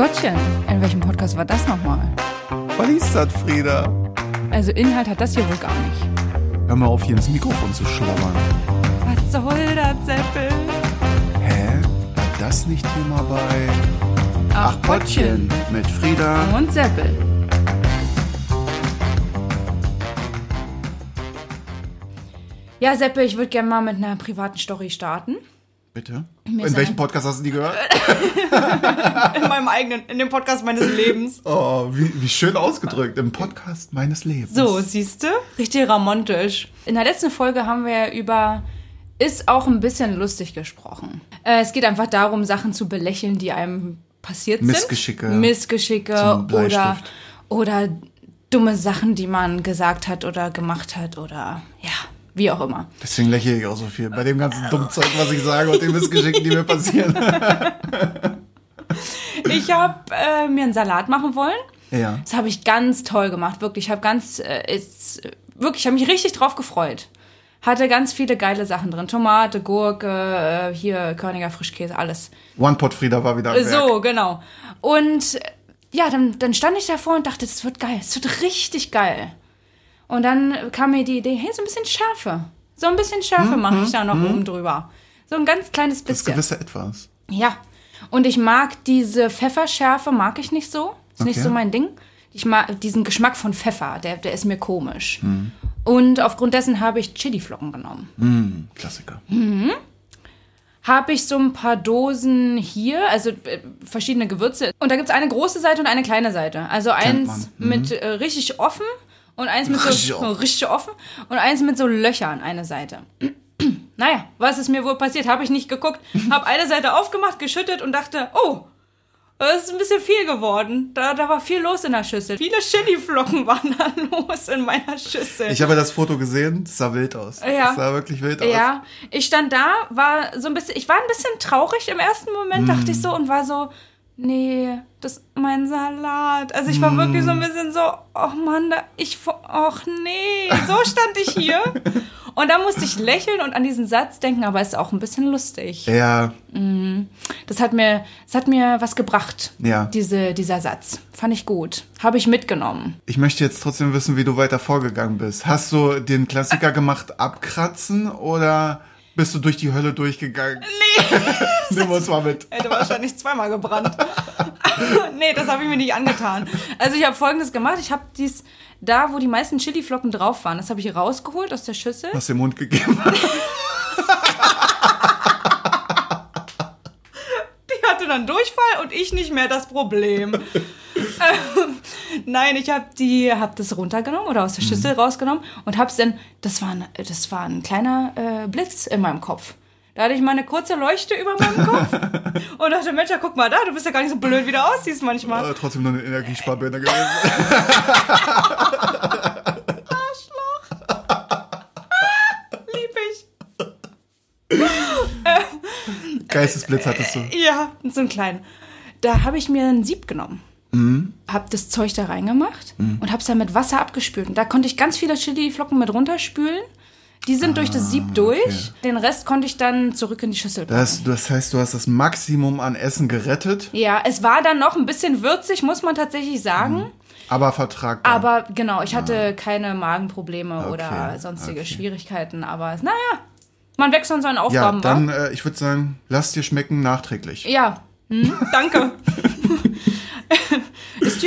Gottchen, in welchem Podcast war das nochmal? Was ist das, Frieda? Also Inhalt hat das hier wohl gar nicht. Hör mal auf, hier ins Mikrofon zu schlabbern. Was soll das, Seppel? Hä? War das nicht hier mal bei... Pottchen mit Frieda. Und Seppel. Ja, Seppel, ich würde gerne mal mit einer privaten Story starten. Bitte? Mir In welchem Podcast hast du die gehört? In meinem eigenen, in dem Podcast meines Lebens. Oh, wie, wie schön ausgedrückt. Im Podcast meines Lebens. So, siehst du? Richtig romantisch. In der letzten Folge haben wir ja über ist auch ein bisschen lustig gesprochen. Äh, es geht einfach darum, Sachen zu belächeln, die einem passiert Missgeschicke. sind. Missgeschicke oder, oder dumme Sachen, die man gesagt hat oder gemacht hat oder ja, wie auch immer. Deswegen lächle ich auch so viel. Bei dem ganzen dummen Zeug, was ich sage und den Missgeschicken, die mir passieren. Ich habe äh, mir einen Salat machen wollen. ja. Das habe ich ganz toll gemacht, wirklich. Ich habe ganz, äh, ist, wirklich, ich habe mich richtig drauf gefreut. Hatte ganz viele geile Sachen drin. Tomate, Gurke, äh, hier Körniger Frischkäse, alles. One Pot Frieda war wieder am Werk. So, genau. Und äh, ja, dann, dann stand ich davor und dachte, das wird geil. Es wird richtig geil. Und dann kam mir die Idee, hey, so ein bisschen Schärfe. So ein bisschen Schärfe mache ich da noch oben drüber. So ein ganz kleines Das bisschen. gewisse Etwas. Ja. Und ich mag diese Pfefferschärfe, mag ich nicht so. Ist nicht Okay. so mein Ding. Ich mag diesen Geschmack von Pfeffer, der, der ist mir komisch. Und aufgrund dessen habe ich Chiliflocken genommen. Klassiker. Habe ich so ein paar Dosen hier, also äh, verschiedene Gewürze. Und da gibt es eine große Seite und eine kleine Seite. Also eins man. mit äh, richtig offen und eins mit Richtig so, offen. richtig offen und eins mit so Löchern, eine Seite. naja, was ist mir wohl passiert? Habe ich nicht geguckt. Habe eine Seite aufgemacht, geschüttet und dachte, oh, das ist ein bisschen viel geworden. Da, da war viel los in der Schüssel. Viele Chiliflocken waren da los in meiner Schüssel. Ich habe ja das Foto gesehen, das sah wild aus. Ja. Das sah wirklich wild aus. Ja, ich stand da, war so ein bisschen, ich war ein bisschen traurig im ersten Moment, dachte Mm. ich so und war so, nee, das ist mein Salat. Also ich war wirklich Mm. so ein bisschen so, oh Mann, da, ich, ach nee, so stand ich hier. Und da musste ich lächeln und an diesen Satz denken, aber es ist auch ein bisschen lustig. Ja, Das hat mir, das hat mir was gebracht, Ja. diese, dieser Satz. Fand ich gut. Habe ich mitgenommen. ich möchte jetzt trotzdem wissen, wie du weiter vorgegangen bist. Hast du den Klassiker gemacht, abkratzen oder bist du durch die Hölle durchgegangen? Nee. Nimm uns mal mit. Hätte wahrscheinlich zweimal gebrannt. nee, das habe ich mir nicht angetan. Also ich habe folgendes gemacht. Ich habe dies da, wo die meisten Chiliflocken drauf waren, das habe ich rausgeholt aus der Schüssel. Hast den Mund gegeben. Die hatte dann Durchfall und ich nicht mehr das Problem. Nein, ich habe die, habe das runtergenommen oder aus der Schüssel rausgenommen und habe es dann, das war, ein, das war ein kleiner äh, Blitz in meinem Kopf. Da hatte ich mal eine kurze Leuchte über meinem Kopf und dachte, Mensch, ja, guck mal da, du bist ja gar nicht so blöd, wie du aussiehst manchmal. Äh, trotzdem nur eine Energiesparbirne gewesen. Lieb ich. Geistesblitz hattest du. Ja, so einen kleinen. Da habe ich mir ein Sieb genommen. Hab das Zeug da reingemacht und hab's dann mit Wasser abgespült. Und da konnte ich ganz viele Chili-Flocken mit runterspülen. Die sind durch das Sieb durch. Den Rest konnte ich dann zurück in die Schüssel packen. Das, das heißt, du hast das Maximum an Essen gerettet, ja, es war dann noch ein bisschen würzig, muss man tatsächlich sagen. aber vertragbar. Aber genau, ich hatte keine Magenprobleme oder Ah. Okay, sonstige okay. Schwierigkeiten. Aber naja, man wächst an seinen ja, Aufgaben, wa? dann, äh, ich würde sagen, lass dir schmecken nachträglich. Ja, hm, danke.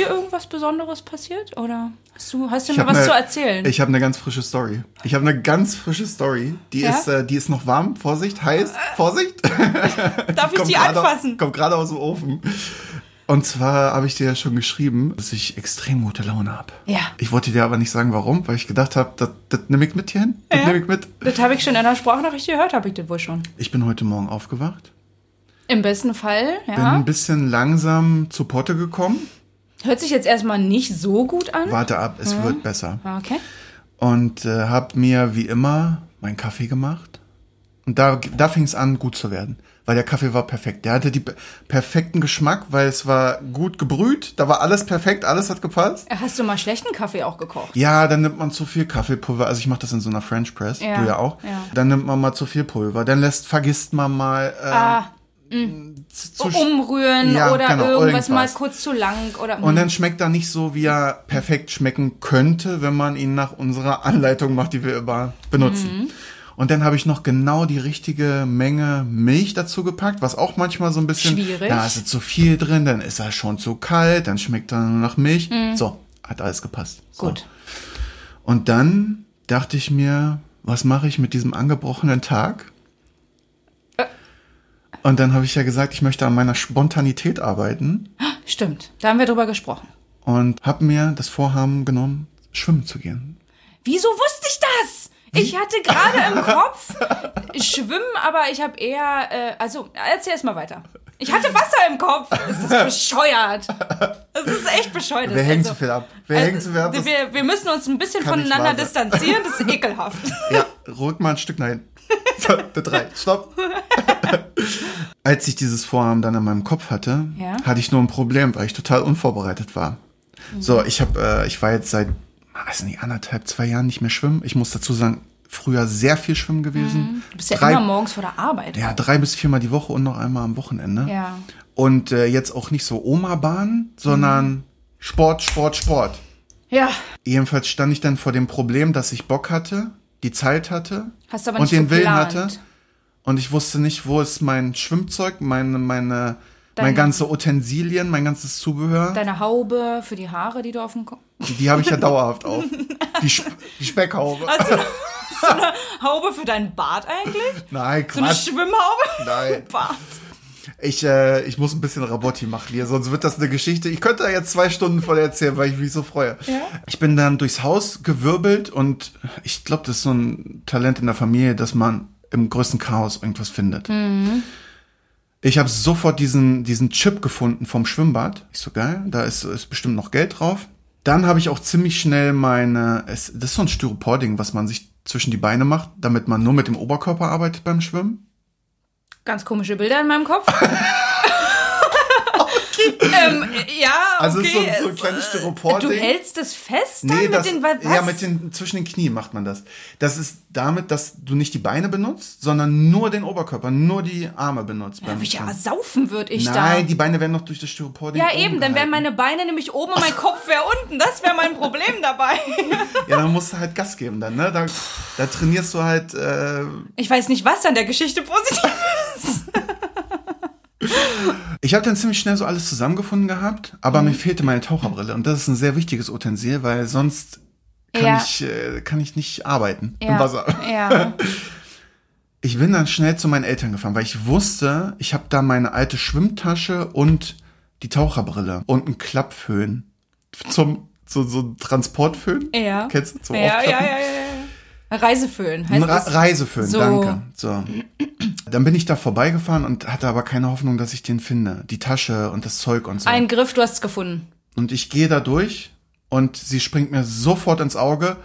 Ist dir irgendwas Besonderes passiert? Oder hast du, hast du mir was ne- zu erzählen? Ich habe eine ganz frische Story. Ich habe eine ganz frische Story. Die Ja? ist, äh, die ist noch warm. Vorsicht, heiß. Vorsicht. Darf ich die anfassen? Kommt gerade aus dem Ofen. Und zwar habe ich dir ja schon geschrieben, dass ich extrem gute Laune habe. Ja. Ich wollte dir aber nicht sagen, warum, weil ich gedacht habe, das, das nehme ich mit hierhin. Das Ja. nehme ich mit. Das habe ich schon in der Sprachnachricht gehört, habe ich das wohl schon. Ich bin heute Morgen aufgewacht. Im besten Fall, Bin ja. ein bisschen langsam zu Potte gekommen. Hört sich jetzt erstmal nicht so gut an. Warte ab, es wird besser. Okay. Und äh, habe mir wie immer meinen Kaffee gemacht. Und da, da fing es an, gut zu werden. Weil der Kaffee war perfekt. Der hatte die pe- perfekten Geschmack, weil es war gut gebrüht. Da war alles perfekt, alles hat gepasst. Hast du mal schlechten Kaffee auch gekocht? Ja, dann nimmt man zu viel Kaffeepulver. Also ich mache das in so einer French Press. Ja, du ja auch. ja. Dann nimmt man mal zu viel Pulver. Dann lässt, vergisst man mal. Äh, Ah, zu, Umrühren Ja, oder genau, irgendwas mal irgendwas. kurz zu lang oder Und dann schmeckt er nicht so, wie er perfekt schmecken könnte, wenn man ihn nach unserer Anleitung macht, die wir immer benutzen. Mhm. Und dann habe ich noch genau die richtige Menge Milch dazu gepackt, was auch manchmal so ein bisschen. Schwierig. Da ist zu viel drin, dann ist er schon zu kalt, dann schmeckt er nur nach Milch. So, hat alles gepasst. So. Gut. Und dann dachte ich mir, was mache ich mit diesem angebrochenen Tag? Und dann habe ich ja gesagt, ich möchte an meiner Spontanität arbeiten Stimmt, da haben wir drüber gesprochen. und habe mir das Vorhaben genommen, schwimmen zu gehen. Wieso wusste ich das? Ich hatte gerade im Kopf Schwimmen, aber ich habe eher, äh, also erzähl erst mal weiter. Ich hatte Wasser im Kopf. Es ist bescheuert. Es ist echt bescheuert. Wir hängen Also, zu viel ab. Wir also, hängen zu viel ab. Wir, wir müssen uns ein bisschen voneinander distanzieren. Das ist ekelhaft. ja, rück mal ein Stück nach hinten. So, der drei. Stopp. Als ich dieses Vorhaben dann in meinem Kopf hatte, Ja. hatte ich nur ein Problem, weil ich total unvorbereitet war. So, ich habe, äh, ich war jetzt seit, weiß nicht, anderthalb, zwei Jahren nicht mehr schwimmen. Ich muss dazu sagen, früher sehr viel schwimmen gewesen. Du bist ja drei, immer morgens vor der Arbeit. ja, drei bis viermal die Woche und noch einmal am Wochenende. Ja. Und äh, jetzt auch nicht so Oma-Bahn, sondern Sport, Sport, Sport. Ja. Jedenfalls stand ich dann vor dem Problem, dass ich Bock hatte, die Zeit hatte und den Willen geplant. hatte. Und ich wusste nicht, wo ist mein Schwimmzeug, meine, meine, Deine- mein ganze Utensilien, mein ganzes Zubehör. Deine Haube für die Haare, die du auf dem Kopf. Die, die habe ich ja dauerhaft auf. Die, Sp die Speckhaube. Haube für deinen Bart eigentlich? Nein, So eine Quatsch. Schwimmhaube? Nein. Bart. Ich, äh, ich muss ein bisschen Rabotti machen hier, sonst wird das eine Geschichte. Ich könnte da jetzt zwei Stunden voll erzählen, weil ich mich so freue. Ja. Ich bin dann durchs Haus gewirbelt und ich glaube, das ist so ein Talent in der Familie, dass man im größten Chaos irgendwas findet. Ich habe sofort diesen, diesen Chip gefunden vom Schwimmbad. Ich so, geil, da ist, ist bestimmt noch Geld drauf. Dann habe ich auch ziemlich schnell meine, es, das ist so ein Styropor-Ding, was man sich zwischen die Beine macht, damit man nur mit dem Oberkörper arbeitet beim Schwimmen. Ganz komische Bilder in meinem Kopf. ähm, ja, okay. Also es ist so ein- so ein es- kleines Du Styropor-Ding. hältst es fest dann Nee, mit das, den ja, mit den, zwischen den Knien macht man das. Das ist damit, dass du nicht die Beine benutzt, sondern nur den Oberkörper, nur die Arme benutzt. beim Wie ja, saufen würde ich Nein, die Beine werden noch durch das Styropor da. Ja, eben, dann wären meine Beine nämlich oben und mein Kopf wäre unten. Das wäre mein Problem dabei. Ja, dann musst du halt Gas geben dann, ne? Da, da trainierst du halt, äh, Ich weiß nicht, was an der Geschichte positiv ist. Ich habe dann ziemlich schnell so alles zusammengefunden gehabt, aber Mhm. mir fehlte meine Taucherbrille und das ist ein sehr wichtiges Utensil, weil sonst kann Ja. ich äh, kann ich nicht arbeiten im Ja. Wasser. Ja. Ich bin dann schnell zu meinen Eltern gefahren, weil ich wusste, ich habe da meine alte Schwimmtasche und die Taucherbrille und einen Klappföhn zum so so ein Transportföhn. Ja. Kennst du zum Ja, ja, ja, ja. Reiseföhn heißt das. Reiseföhn, So. danke. So. Dann bin ich da vorbeigefahren und hatte aber keine Hoffnung, dass ich den finde. Die Tasche und das Zeug und so. Ein Griff, du hast es gefunden. Und ich gehe da durch und sie springt mir sofort ins Auge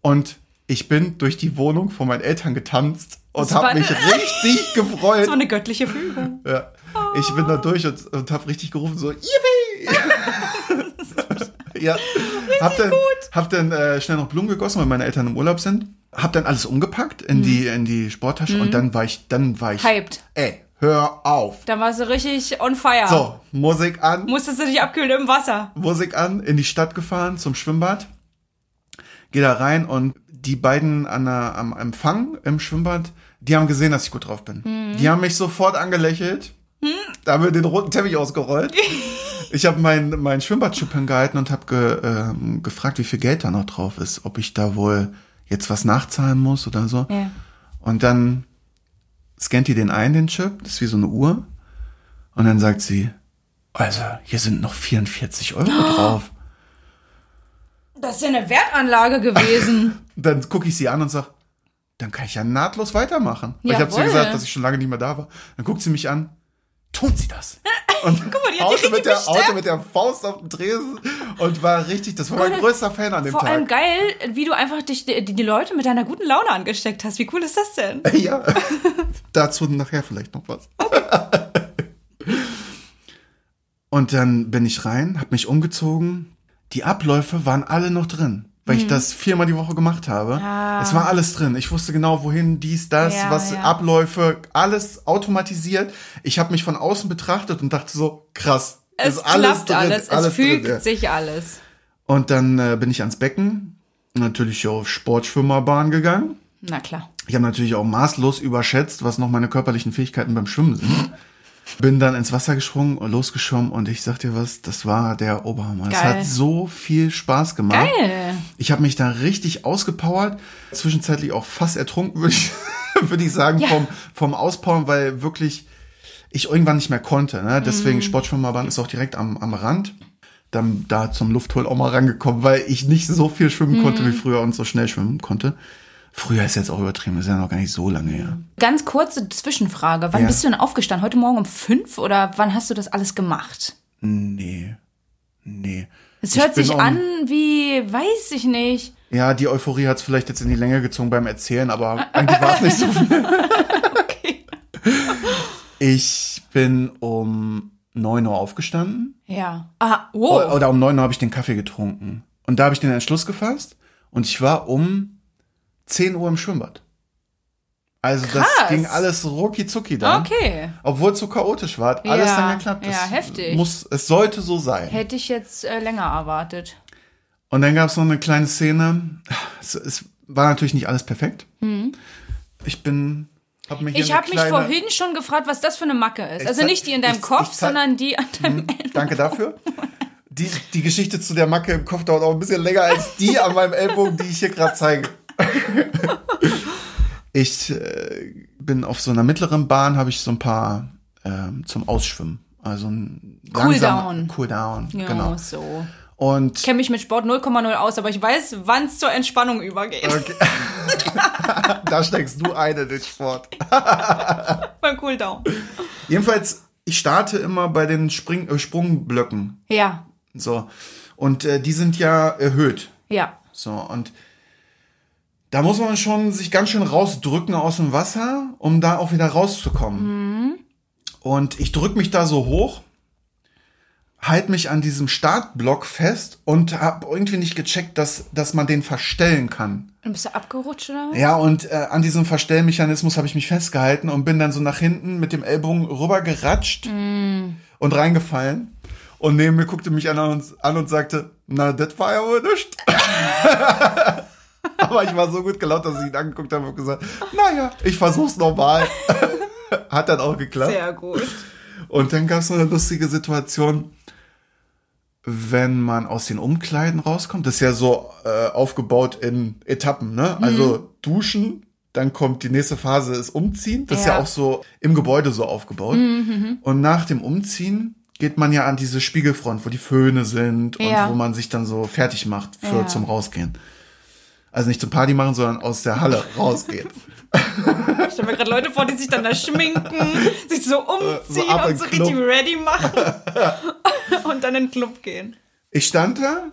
und ich bin durch die Wohnung von meinen Eltern getanzt und habe mich richtig gefreut. So eine göttliche Fügung. Ja. Ich bin da durch und, und habe richtig gerufen, so, Yippie! ja. Hab dann, hab dann äh, schnell noch Blumen gegossen, weil meine Eltern im Urlaub sind. Hab dann alles umgepackt in die in die Sporttasche und dann war ich dann war ich Hyped. Ey, hör auf. Da warst du richtig on fire. So, Musik an. Musstest du dich abkühlen im Wasser. Musik an, in die Stadt gefahren zum Schwimmbad. Geh da rein und die beiden an der, am Empfang im Schwimmbad, die haben gesehen, dass ich gut drauf bin. Die haben mich sofort angelächelt. Da haben wir den roten Teppich ausgerollt. ich habe mein, mein Schwimmbadschip hingehalten und habe ge, ähm, gefragt, wie viel Geld da noch drauf ist. Ob ich da wohl jetzt was nachzahlen muss oder so. Ja. Und dann scannt die den ein, den Chip. Das ist wie so eine Uhr. Und dann sagt sie, also, hier sind noch 44 Euro drauf. Das ist ja eine Wertanlage gewesen. Dann gucke ich sie an und sag, dann kann ich ja nahtlos weitermachen. Weil ich habe zu ihr gesagt, dass ich schon lange nicht mehr da war. Dann guckt sie mich an. Tun Sie das? Und Guck mal, die hat haute mit, der, haute mit der Faust auf den Tresen und war richtig, das war mein größter Fan an dem Vor allem Tag. geil, wie du einfach dich, die, die Leute mit deiner guten Laune angesteckt hast. Wie cool ist das denn? Ja, dazu nachher vielleicht noch was. Und dann bin ich rein, hab mich umgezogen. Die Abläufe waren alle noch drin. Weil ich das viermal die Woche gemacht habe. Ah. Es war alles drin. Ich wusste genau, wohin, dies, das, Ja, was ja. Abläufe, alles automatisiert. Ich habe mich von außen betrachtet und dachte so, krass. Es ist alles klappt drin, alles, es alles fügt drin, ja. sich alles. Und dann äh, bin ich ans Becken, natürlich auf Sportschwimmerbahn gegangen. Na klar. Ich habe natürlich auch maßlos überschätzt, was noch meine körperlichen Fähigkeiten beim Schwimmen sind. Bin dann ins Wasser gesprungen, losgeschwommen und ich sag dir was, das war der Oberhammer. Es hat so viel Spaß gemacht. Geil. Ich habe mich da richtig ausgepowert, zwischenzeitlich auch fast ertrunken, würde ich, würde ich sagen, Ja. vom, vom Auspowern, weil wirklich ich irgendwann nicht mehr konnte. Ne? Deswegen Mhm. Sportschwimmerbahn ist auch direkt am, am Rand. Dann da zum Luftholen auch mal rangekommen, weil ich nicht so viel schwimmen Mhm. konnte wie früher und so schnell schwimmen konnte. Früher ist jetzt auch übertrieben, ist ja noch gar nicht so lange her. Ganz kurze Zwischenfrage. Wann Ja. bist du denn aufgestanden? Heute Morgen um fünf oder wann hast du das alles gemacht? Nee. Nee. Es hört sich an wie, weiß ich nicht. Ja, die Euphorie hat es vielleicht jetzt in die Länge gezogen beim Erzählen, aber eigentlich war es nicht so viel. Okay. Ich bin um 9 Uhr aufgestanden. Ja. Ah, oh. Oder um 9 Uhr habe ich den Kaffee getrunken. Und da habe ich den Entschluss gefasst und ich war um 10 Uhr im Schwimmbad. Also Krass. das ging alles rucki zucki dann. Okay. Obwohl es so chaotisch war, hat alles Ja, dann geklappt. ja, Es heftig. Muss, es sollte so sein. Hätte ich jetzt äh, länger erwartet. Und dann gab es noch eine kleine Szene. Es, es war natürlich nicht alles perfekt. Ich bin, habe mich Mhm. Ich habe mich vorhin schon gefragt, was das für eine Macke ist. Also nicht die in deinem ich- Kopf, ich sondern die an deinem Danke dafür. Die, die Geschichte zu der Macke im Kopf dauert auch ein bisschen länger als die an meinem Ellbogen, die ich hier gerade zeige. Ich äh, bin auf so einer mittleren Bahn, habe ich so ein paar ähm, zum Ausschwimmen. Also ein Cooldown. Cooldown, Ja, genau. so. Und Ich kenne mich mit Sport 0,0 aus, aber ich weiß, wann es zur Entspannung übergeht. okay. da steckst du ein in den Sport. Beim Cooldown. Jedenfalls, ich starte immer bei den Spring äh, Sprungblöcken. Ja, So. Und äh, die sind ja erhöht. ja. So, und da muss man schon sich ganz schön rausdrücken aus dem Wasser, um da auch wieder rauszukommen. Und ich drück mich da so hoch, halt mich an diesem Startblock fest und habe irgendwie nicht gecheckt, dass, dass man den verstellen kann. Dann bist du abgerutscht oder? was? Ja, und äh, an diesem Verstellmechanismus habe ich mich festgehalten und bin dann so nach hinten mit dem Ellbogen rübergeratscht und reingefallen. Und neben mir guckte mich einer und, an und sagte, na, das war ja wohl nicht. Aber ich war so gut gelaunt, dass ich ihn angeguckt habe und gesagt, naja, ich versuch's nochmal. Hat dann auch geklappt. Sehr gut. Und dann gab es noch eine lustige Situation, wenn man aus den Umkleiden rauskommt. Das ist ja so äh, aufgebaut in Etappen, ne? Mhm. Also duschen, dann kommt die nächste Phase, ist umziehen. Das ist ja Ja. Mhm, auch so im Gebäude so aufgebaut. Und nach dem Umziehen geht man ja an diese Spiegelfront, wo die Föhne sind und Ja. wo man sich dann so fertig macht für Ja. zum Rausgehen. Also nicht zum Party machen, sondern aus der Halle rausgehen. Ich stelle mir gerade Leute vor, die sich dann da schminken, sich so umziehen ab in und so Club. richtig ready machen und dann in den Club gehen. Ich stand da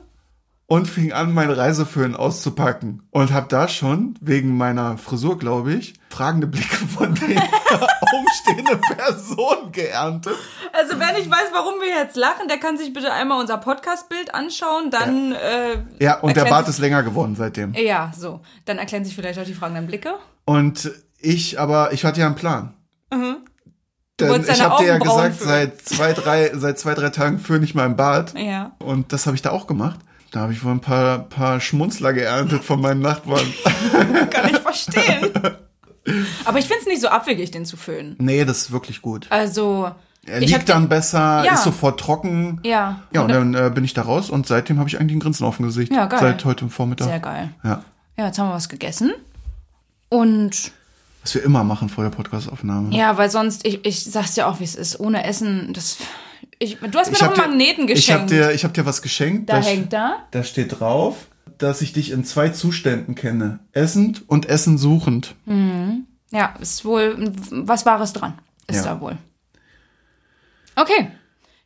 und fing an, meinen Reiseföhn auszupacken und habe da schon, wegen meiner Frisur, glaube ich, fragende Blicke von den umstehenden Personen geerntet. Also wer nicht weiß, warum wir jetzt lachen, der kann sich bitte einmal unser Podcast-Bild anschauen, dann äh, Ja, und der Bart ist länger geworden seitdem. Ja, so. Dann erklären sich vielleicht auch die fragenden Blicke. Und ich, aber ich hatte ja einen Plan. Denn wolltest ich habe dir ja gesagt, seit zwei, drei, seit zwei, drei Tagen föhne ich meinen Bart. Ja. Und das habe ich da auch gemacht. Da habe ich wohl ein paar, paar Schmunzler geerntet von meinen Nachbarn. Kann ich verstehen. Aber ich finde es nicht so abwegig, den zu föhnen. nee, das ist wirklich gut. Also. Er liegt dann den- besser, Ja. ist sofort trocken. Ja. Ja, und dann äh, bin ich da raus und seitdem habe ich eigentlich ein Grinsen auf dem Gesicht. Ja, geil. Seit heute Vormittag. Sehr geil. Ja. Ja, jetzt haben wir was gegessen. Und Was wir immer machen vor der Podcastaufnahme. ja, weil sonst, ich, ich sag's dir auch, wie es ist. Ohne Essen, das. Ich, du hast mir Ich doch einen Magneten dir, ich hab geschenkt. dir, ich hab dir was geschenkt. da st- hängt da. Da steht drauf, dass ich dich in zwei Zuständen kenne. Essend und Essen suchend. Ja, ist wohl was Wahres dran. Ist Ja. da wohl. Okay.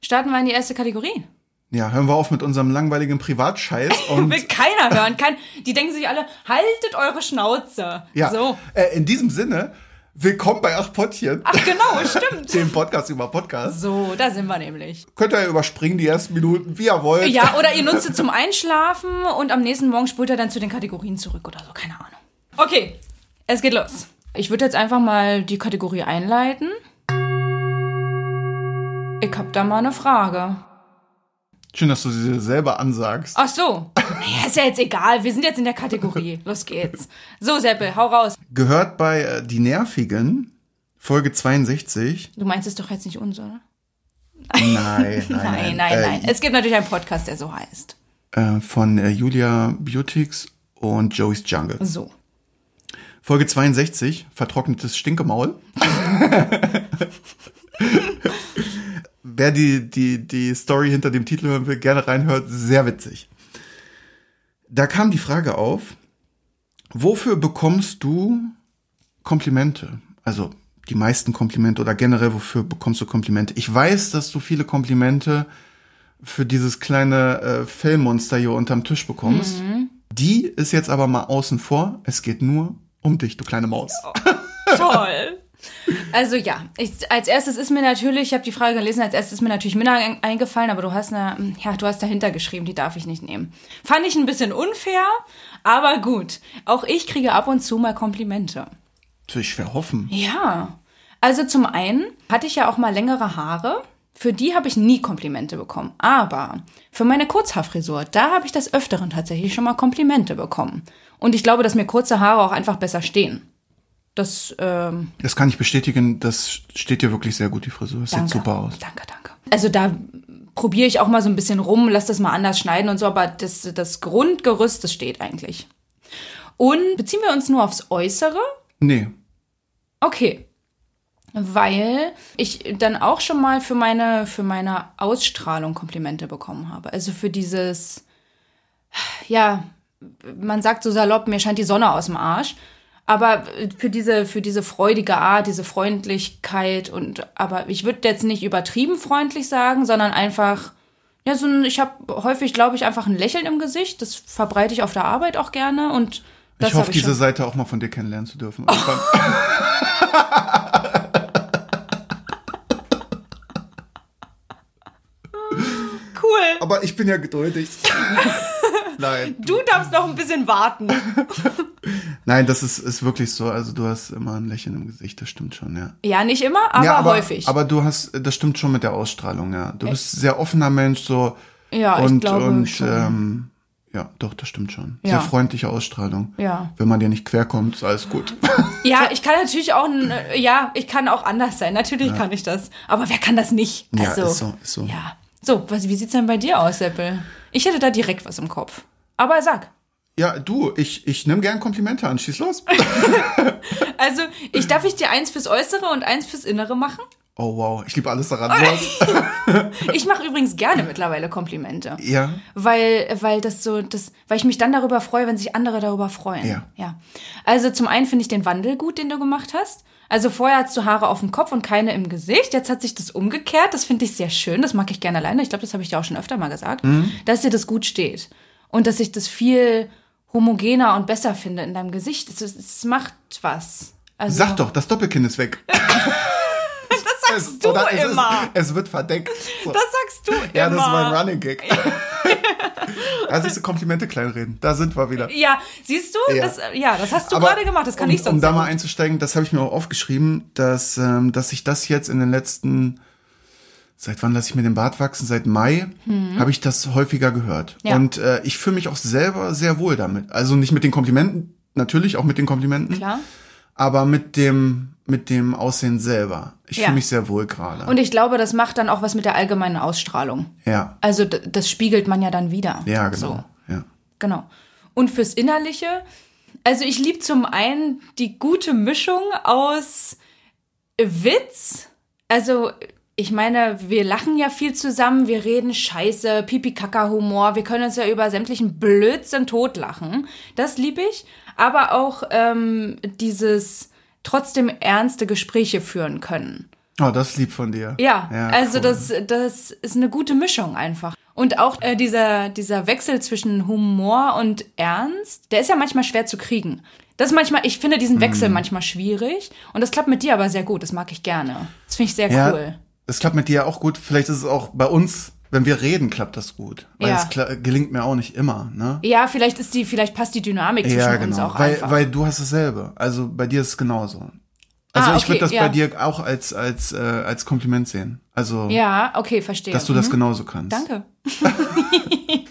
Starten wir in die erste Kategorie. Ja, hören wir auf mit unserem langweiligen Privatscheiß und Will keiner hören. Kein, die denken sich alle, haltet eure Schnauze. ja, So. äh, in diesem Sinne Willkommen bei Acht Pottchen, Ach genau, stimmt. dem Podcast über Podcast. So, da sind wir nämlich. Könnt ihr überspringen die ersten Minuten, wie ihr wollt. Ja, oder ihr nutzt es zum Einschlafen und am nächsten Morgen spult er dann zu den Kategorien zurück oder so, keine Ahnung. Okay, es geht los. Ich würde jetzt einfach mal die Kategorie einleiten. Ich hab da mal eine Frage. Schön, dass du sie selber ansagst. Ach so. Naja, ist ja jetzt egal. Wir sind jetzt in der Kategorie. Los geht's. So, Seppel, hau raus. Gehört bei äh, Die Nervigen, Folge 62. Du meinst es doch jetzt nicht uns, oder? Nein, nein, nein. Nein, nein, äh, nein. Es gibt natürlich einen Podcast, der so heißt. Äh, von äh, Julia Beautix und Joey's Jungle. So. Folge 62, vertrocknetes Stinkemaul. Wer die, die, die Story hinter dem Titel hören will, gerne reinhört, sehr witzig. Da kam die Frage auf, wofür bekommst du Komplimente? Also die meisten Komplimente oder generell, wofür bekommst du Komplimente? Ich weiß, dass du viele Komplimente für dieses kleine äh, Fellmonster hier unterm Tisch bekommst. Die ist jetzt aber mal außen vor. Es geht nur um dich, du kleine Maus. Toll. Also ja, ich, als erstes ist mir natürlich, ich habe die Frage gelesen, als erstes ist mir natürlich Minna ein- eingefallen, aber du hast eine, ja, du hast dahinter geschrieben, die darf ich nicht nehmen. Fand ich ein bisschen unfair, aber gut. Auch ich kriege ab und zu mal Komplimente. Natürlich schwer hoffen. Ja. Also zum einen hatte ich ja auch mal längere Haare. Für die habe ich nie Komplimente bekommen. Aber für meine Kurzhaarfrisur, da habe ich das Öfteren tatsächlich schon mal Komplimente bekommen. Und ich glaube, dass mir kurze Haare auch einfach besser stehen. Das, ähm, Das kann ich bestätigen, das steht dir wirklich sehr gut, die Frisur. Das danke. sieht super aus. Danke, danke. Also da probiere ich auch mal so ein bisschen rum, lass das mal anders schneiden und so, aber das, das Grundgerüst, das steht eigentlich. Und beziehen wir uns nur aufs Äußere? Nee. Okay. Weil ich dann auch schon mal für meine, für meine Ausstrahlung Komplimente bekommen habe. Also für dieses, ja, man sagt so salopp, mir scheint die Sonne aus dem Arsch. Aber für diese, für diese freudige Art, diese Freundlichkeit und, aber ich würde jetzt nicht übertrieben freundlich sagen, sondern einfach, ja, so ein, ich habe häufig, glaube ich, einfach ein Lächeln im Gesicht. Das verbreite ich auf der Arbeit auch gerne und das ich hoffe, ich diese schon- Seite auch mal von dir kennenlernen zu dürfen. Irgendwann. cool. Aber ich bin ja geduldig. Nein. Du darfst noch ein bisschen warten. Nein, das ist, ist wirklich so. Also du hast immer ein Lächeln im Gesicht, das stimmt schon, ja. Ja, nicht immer, aber, ja, aber häufig. Aber du hast, das stimmt schon mit der Ausstrahlung, ja. Du bist ein sehr offener Mensch, so. Ja, ich und, glaube und, schon. Ähm, ja, doch, das stimmt schon. Ja. Sehr freundliche Ausstrahlung. Ja. Wenn man dir nicht querkommt, ist alles gut. ja, ich kann natürlich auch, n- ja, ich kann auch anders sein. Natürlich kann ich das. Aber wer kann das nicht? Ja, Also, ist so, ist so. Ja. So, was, wie sieht's denn bei dir aus, Seppel? Ich hätte da direkt was im Kopf. Aber sag. Ja, du, ich, ich nehme gern Komplimente an. Schieß los. Also, ich darf ich dir eins fürs Äußere und eins fürs Innere machen? Oh wow, ich liebe alles daran. Ich mache übrigens gerne mittlerweile Komplimente. ja. Weil, weil das so, das, weil ich mich dann darüber freue, wenn sich andere darüber freuen. Ja. ja. Also zum einen finde ich den Wandel gut, den du gemacht hast. Also vorher hattest du Haare auf dem Kopf und keine im Gesicht. Jetzt hat sich das umgekehrt. Das finde ich sehr schön. Das mag ich gerne alleine. Ich glaube, das habe ich dir auch schon öfter mal gesagt. Mhm. Dass dir das gut steht. Und dass ich das viel homogener und besser finde in deinem Gesicht. Es, es, es macht was. Also, Sag doch, das Doppelkinn ist weg. das sagst du Oder es immer. Ist, es wird verdeckt. So. das sagst du ja, immer. das war ein Running Gag. Da siehst du Komplimente kleinreden. Da sind wir wieder. Ja, siehst du? Ja. Das, ja, das hast du Aber gerade gemacht. Das kann um, ich sonst Um da mal einzusteigen, das habe ich mir auch aufgeschrieben, dass, ähm, dass ich das jetzt in den letzten, seit wann lasse ich mir den Bart wachsen? Seit Mai habe ich das häufiger gehört. Ja. Und äh, ich fühle mich auch selber sehr wohl damit. Also nicht mit den Komplimenten, natürlich auch mit den Komplimenten, Klar. aber mit dem, mit dem Aussehen selber. Ich Ja. fühle mich sehr wohl gerade. Und ich glaube, das macht dann auch was mit der allgemeinen Ausstrahlung. Ja, Also das spiegelt man ja dann wieder. ja, genau. So, Ja. genau. Und fürs Innerliche, also ich liebe zum einen die gute Mischung aus Witz. Also ich meine, wir lachen ja viel zusammen, wir reden Scheiße, Pipi-Kaka-Humor, wir können uns ja über sämtlichen Blödsinn totlachen. Das liebe ich. Aber auch ähm, dieses trotzdem ernste Gespräche führen können. Oh, das ist lieb von dir. Ja, also cool. das, das ist eine gute Mischung einfach. Und auch äh, dieser, dieser Wechsel zwischen Humor und Ernst, der ist ja manchmal schwer zu kriegen. Das ist manchmal, ich finde diesen Wechsel Mhm. manchmal schwierig. Und das klappt mit dir aber sehr gut. Das mag ich gerne. Das finde ich sehr Ja, cool. Es klappt mit dir auch gut. Vielleicht ist es auch bei uns, wenn wir reden, klappt das gut. Weil Ja. es gelingt mir auch nicht immer, ne? Ja, vielleicht ist die, vielleicht passt die Dynamik zwischen Ja, uns genau. auch Weil, einfach. weil du hast dasselbe. Also bei dir ist es genauso. Also Ah, ich würde das ja. bei dir auch als, als, äh, als Kompliment sehen. Also, ja, okay, verstehe. dass du das Mhm. genauso kannst. Danke.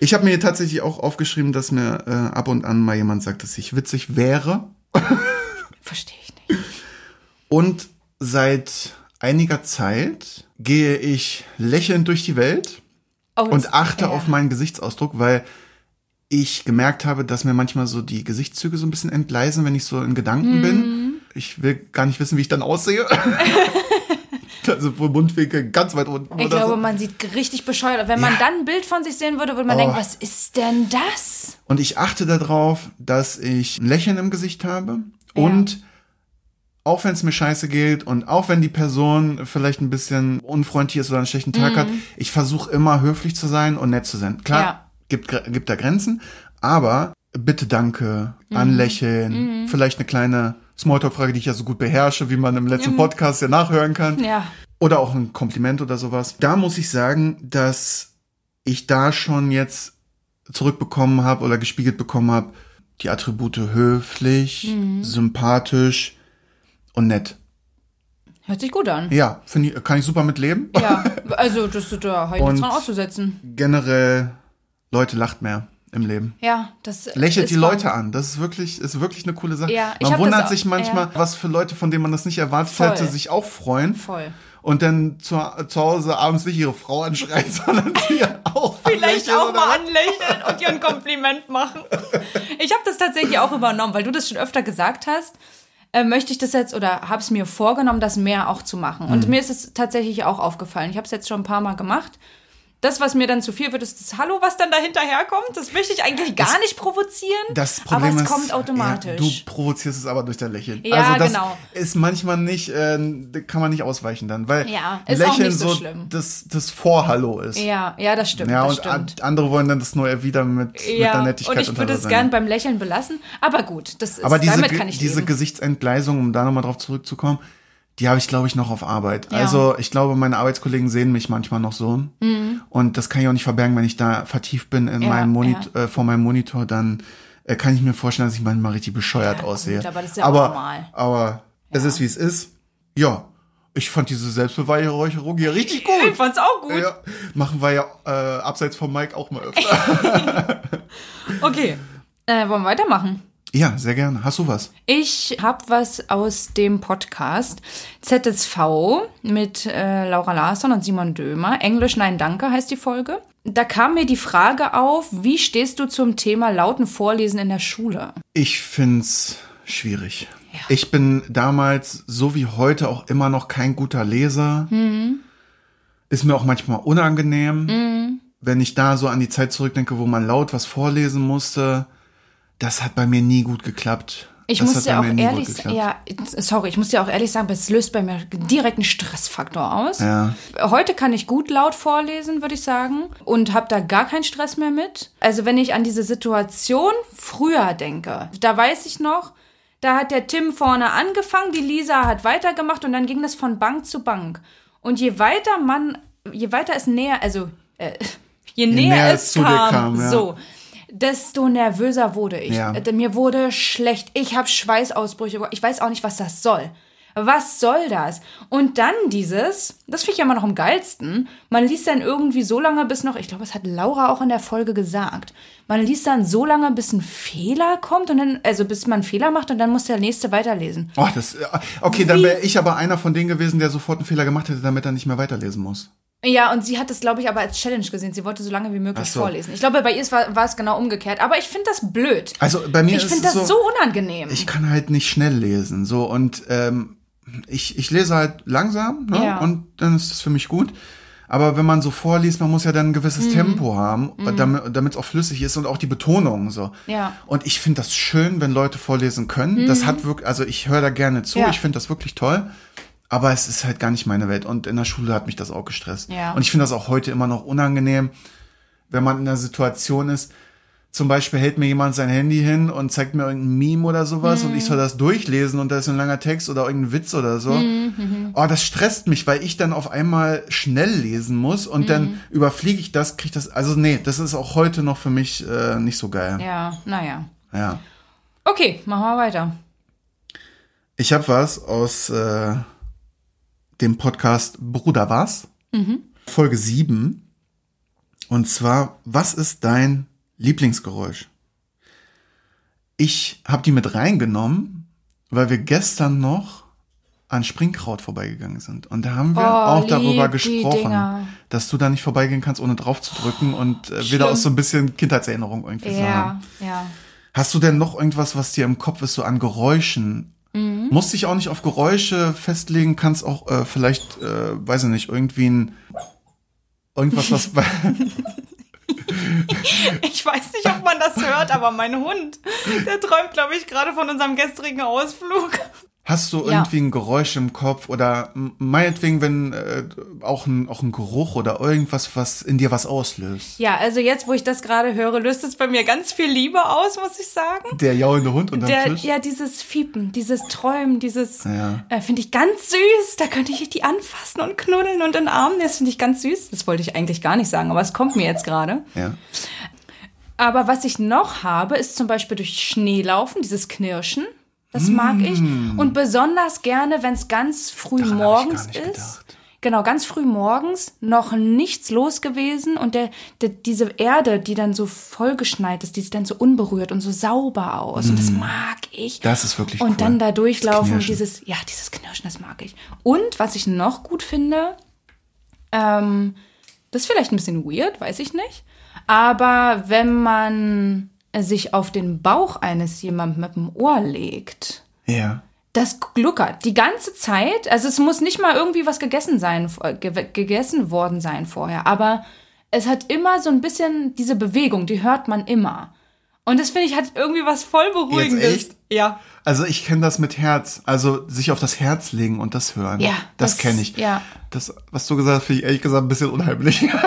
Ich habe mir tatsächlich auch aufgeschrieben, dass mir äh, ab und an mal jemand sagt, dass ich witzig wäre. Verstehe ich nicht. Und seit einiger Zeit gehe ich lächelnd durch die Welt Oh, und achte ja. auf meinen Gesichtsausdruck, weil ich gemerkt habe, dass mir manchmal so die Gesichtszüge so ein bisschen entgleisen, wenn ich so in Gedanken Mhm. bin. Ich will gar nicht wissen, wie ich dann aussehe. also wo Mundwinkel ganz weit unten Ich glaube, so. man sieht richtig bescheuert. Wenn man Ja. dann ein Bild von sich sehen würde, würde man Oh. denken, was ist denn das? Und ich achte darauf, dass ich ein Lächeln im Gesicht habe und auch wenn es mir scheiße geht und auch wenn die Person vielleicht ein bisschen unfreundlich ist oder einen schlechten Tag hat, ich versuche immer höflich zu sein und nett zu sein. Klar, Mhm. Ja. gibt, gibt da Grenzen, aber bitte danke, Mhm. anlächeln, vielleicht eine kleine Smalltalk-Frage, die ich ja so gut beherrsche, wie man im letzten Podcast ja nachhören kann. Ja. Oder auch ein Kompliment oder sowas. Da muss ich sagen, dass ich da schon jetzt zurückbekommen habe oder gespiegelt bekommen habe, die Attribute höflich, Mhm. sympathisch und nett. Hört sich gut an. Ja, finde ich, kann ich super mit leben. Ja, also das ist da halt nichts dran auszusetzen. Generell, Leute lacht mehr im Leben. Ja, das Lächelt die wahr. Leute an. Das ist wirklich, ist wirklich eine coole Sache. Ja, ich man wundert sich manchmal, ja. was für Leute, von denen man das nicht erwartet Voll. hätte, sich auch freuen. Voll. Und dann zu, zu Hause abends nicht ihre Frau anschreien, sondern sie auch Vielleicht auch mal anlächeln und ihr ein Kompliment machen. Ich habe das tatsächlich auch übernommen, weil du das schon öfter gesagt hast. Äh, möchte ich das jetzt oder habe es mir vorgenommen, das mehr auch zu machen. Und Mhm. mir ist es tatsächlich auch aufgefallen. Ich habe es jetzt schon ein paar Mal gemacht. Das, was mir dann zu viel wird, ist das Hallo, was dann dahinter herkommt. Das möchte ich eigentlich gar nicht provozieren. Das Problem aber es ist, kommt automatisch. Ja, du provozierst es aber durch dein Lächeln. Ja, also das genau. ist manchmal nicht, äh, kann man nicht ausweichen dann, weil Ja, ist auch Lächeln nicht so so schlimm. das, das Vorhallo ist. ja, ja, das stimmt. Ja, das und stimmt. andere wollen dann das nur erwidern mit, mit der Ja, Nettigkeit und ich würde es gern beim Lächeln belassen. Aber gut, das ist, Aber diese, damit kann ich diese leben. Gesichtsentgleisung, um da nochmal drauf zurückzukommen, die habe ich, glaube ich, noch auf Arbeit. Ja. Also ich glaube, meine Arbeitskollegen sehen mich manchmal noch so. Und das kann ich auch nicht verbergen, wenn ich da vertieft bin in Mhm. Ja, meinem Monit äh, vor meinem Monitor, dann äh, kann ich mir vorstellen, dass ich manchmal richtig bescheuert Ja, aussehe. gut, aber das ist ja auch aber, normal. Aber es ist, wie es ist. Ja, ich fand diese Selbstbeweihräucherung hier richtig Ich gut. fand's auch gut. Ja, machen wir ja äh, abseits vom Mike auch mal öfter. Okay. Äh, wollen wir weitermachen? Ja, sehr gerne. Hast du was? Ich habe was aus dem Podcast ZSV mit äh, Laura Larsson und Simon Dömer. Englisch Nein Danke heißt die Folge. Da kam mir die Frage auf, wie stehst du zum Thema lauten Vorlesen in der Schule? Ich find's schwierig. Ich bin damals, so wie heute, auch immer noch kein guter Leser. Mhm. Ist mir auch manchmal unangenehm. Wenn ich da so an die Zeit zurückdenke, wo man laut was vorlesen musste, das hat bei mir nie gut geklappt. Ich das muss dir auch ehrlich sagen, ja, sorry, ich muss dir auch ehrlich sagen, es löst bei mir direkt einen Stressfaktor aus. Ja. Heute kann ich gut laut vorlesen, würde ich sagen, und habe da gar keinen Stress mehr mit. Also wenn ich an diese Situation früher denke, da weiß ich noch, da hat der Tim vorne angefangen, die Lisa hat weitergemacht und dann ging das von Bank zu Bank. Und je weiter man, je weiter es näher, also äh, je, näher, näher es es kam, kam, ja. so, desto nervöser wurde ich. Ja. Äh, Mir wurde schlecht. Ich habe Schweißausbrüche. Ich weiß auch nicht, was das soll. Was soll das? Und dann dieses, das finde ich ja immer noch am geilsten, man liest dann irgendwie so lange, bis noch, ich glaube, das hat Laura auch in der Folge gesagt, man liest dann so lange, bis ein Fehler kommt und dann, also bis man einen Fehler macht und dann muss der nächste weiterlesen. Oh, das, äh, okay, dann wäre ich aber einer von denen gewesen, der sofort einen Fehler gemacht hätte, damit er nicht mehr weiterlesen muss. Ja, und sie hat es, glaube ich, aber als Challenge gesehen. Sie wollte so lange wie möglich so. vorlesen. Ich glaube, bei ihr war, war es genau umgekehrt. Aber ich finde das blöd. Also bei mir Ich ist finde es das so, so unangenehm. ich kann halt nicht schnell lesen, so und ähm, ich, ich lese halt langsam ne? Ja. und dann ist das für mich gut. Aber wenn man so vorliest, man muss ja dann ein gewisses Mhm. Tempo haben, damit damit es auch flüssig ist und auch die Betonung so. Ja. Mhm. Und ich finde das schön, wenn Leute vorlesen können. Das hat wirklich, also ich höre da gerne zu. Ja. Ich finde das wirklich toll. Aber es ist halt gar nicht meine Welt. Und in der Schule hat mich das auch gestresst. Ja. Und ich finde das auch heute immer noch unangenehm, wenn man in einer Situation ist. zum Beispiel hält mir jemand sein Handy hin und zeigt mir irgendein Meme oder sowas und ich soll das durchlesen und da ist ein langer Text oder irgendein Witz oder so. Oh, das stresst mich, weil ich dann auf einmal schnell lesen muss und dann überfliege ich das, krieg das. Also nee, das ist auch heute noch für mich äh, nicht so geil. Ja, naja. Ja. Okay, machen wir weiter. Ich habe was aus äh, dem Podcast Bruder was? Folge 7. Und zwar, was ist dein Lieblingsgeräusch? Ich habe die mit reingenommen, weil wir gestern noch an Springkraut vorbeigegangen sind. Und da haben wir Oh, auch darüber gesprochen, dass du da nicht vorbeigehen kannst, ohne drauf zu drücken und äh, wieder aus so ein bisschen Kindheitserinnerung irgendwie. Ja, ja. Hast du denn noch irgendwas, was dir im Kopf ist, so an Geräuschen? Mhm. Musst dich auch nicht auf Geräusche festlegen, kannst auch äh, vielleicht, äh, weiß ich nicht, irgendwie ein irgendwas, was bei, Ich weiß nicht, ob man das hört, aber mein Hund, der träumt, glaube ich, gerade von unserem gestrigen Ausflug. Hast du Ja. irgendwie ein Geräusch im Kopf oder meinetwegen, wenn äh, auch ein auch ein Geruch oder irgendwas, was in dir was auslöst? Ja, also jetzt, wo ich das gerade höre, löst es bei mir ganz viel Liebe aus, muss ich sagen. Der jaulende Hund unterm Der, Tisch? ja, dieses Fiepen, dieses Träumen, dieses Ja. äh, finde ich ganz süß. Da könnte ich die anfassen und knuddeln und in den Arm. Das finde ich ganz süß. Das wollte ich eigentlich gar nicht sagen, aber es kommt mir jetzt gerade. ja. Aber was ich noch habe, ist zum Beispiel durch Schnee laufen, dieses Knirschen. Das mag ich. Und besonders gerne, wenn es ganz früh Daran morgens ist. gedacht. Genau, ganz früh morgens, noch nichts los gewesen und der, der, diese Erde, die dann so vollgeschneit ist, die sieht dann so unberührt und so sauber aus. Und das mag ich. Das ist wirklich Und cool. dann da durchlaufen, dieses, ja, dieses Knirschen, das mag ich. Und was ich noch gut finde, ähm, das ist vielleicht ein bisschen weird, weiß ich nicht. Aber wenn man sich auf den Bauch eines jemandem mit dem Ohr legt, Ja. das gluckert die ganze Zeit. Also es muss nicht mal irgendwie was gegessen sein, äh, ge gegessen worden sein vorher, aber es hat immer so ein bisschen diese Bewegung, die hört man immer. Und das finde ich hat irgendwie was voll beruhigendes. echt? Ja. Also ich kenne das mit Herz, also sich auf das Herz legen und das hören. Ja, das, das- kenne ich. ja. Das, was du gesagt hast, finde ich ehrlich gesagt ein bisschen unheimlich.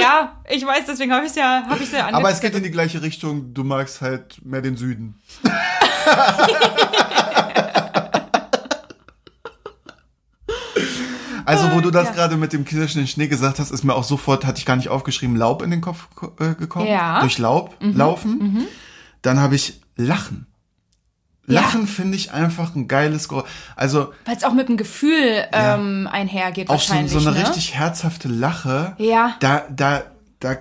Ja, ich weiß, deswegen habe ich es ja, habe ich ja Aber es geht in die gleiche Richtung. Du magst halt mehr den Süden. Also, wo du das Ja. gerade mit dem knirschenden Schnee gesagt hast, ist mir auch sofort, hatte ich gar nicht aufgeschrieben, Laub in den Kopf äh, gekommen. Ja. Mhm. Durch Laub laufen. Dann habe ich Lachen. Ja. Lachen finde ich einfach ein geiles Geräusch. Also, Weil es auch mit dem Gefühl ähm, einhergeht auch so, wahrscheinlich. so eine ne? richtig herzhafte Lache. Ja. Da, da, da,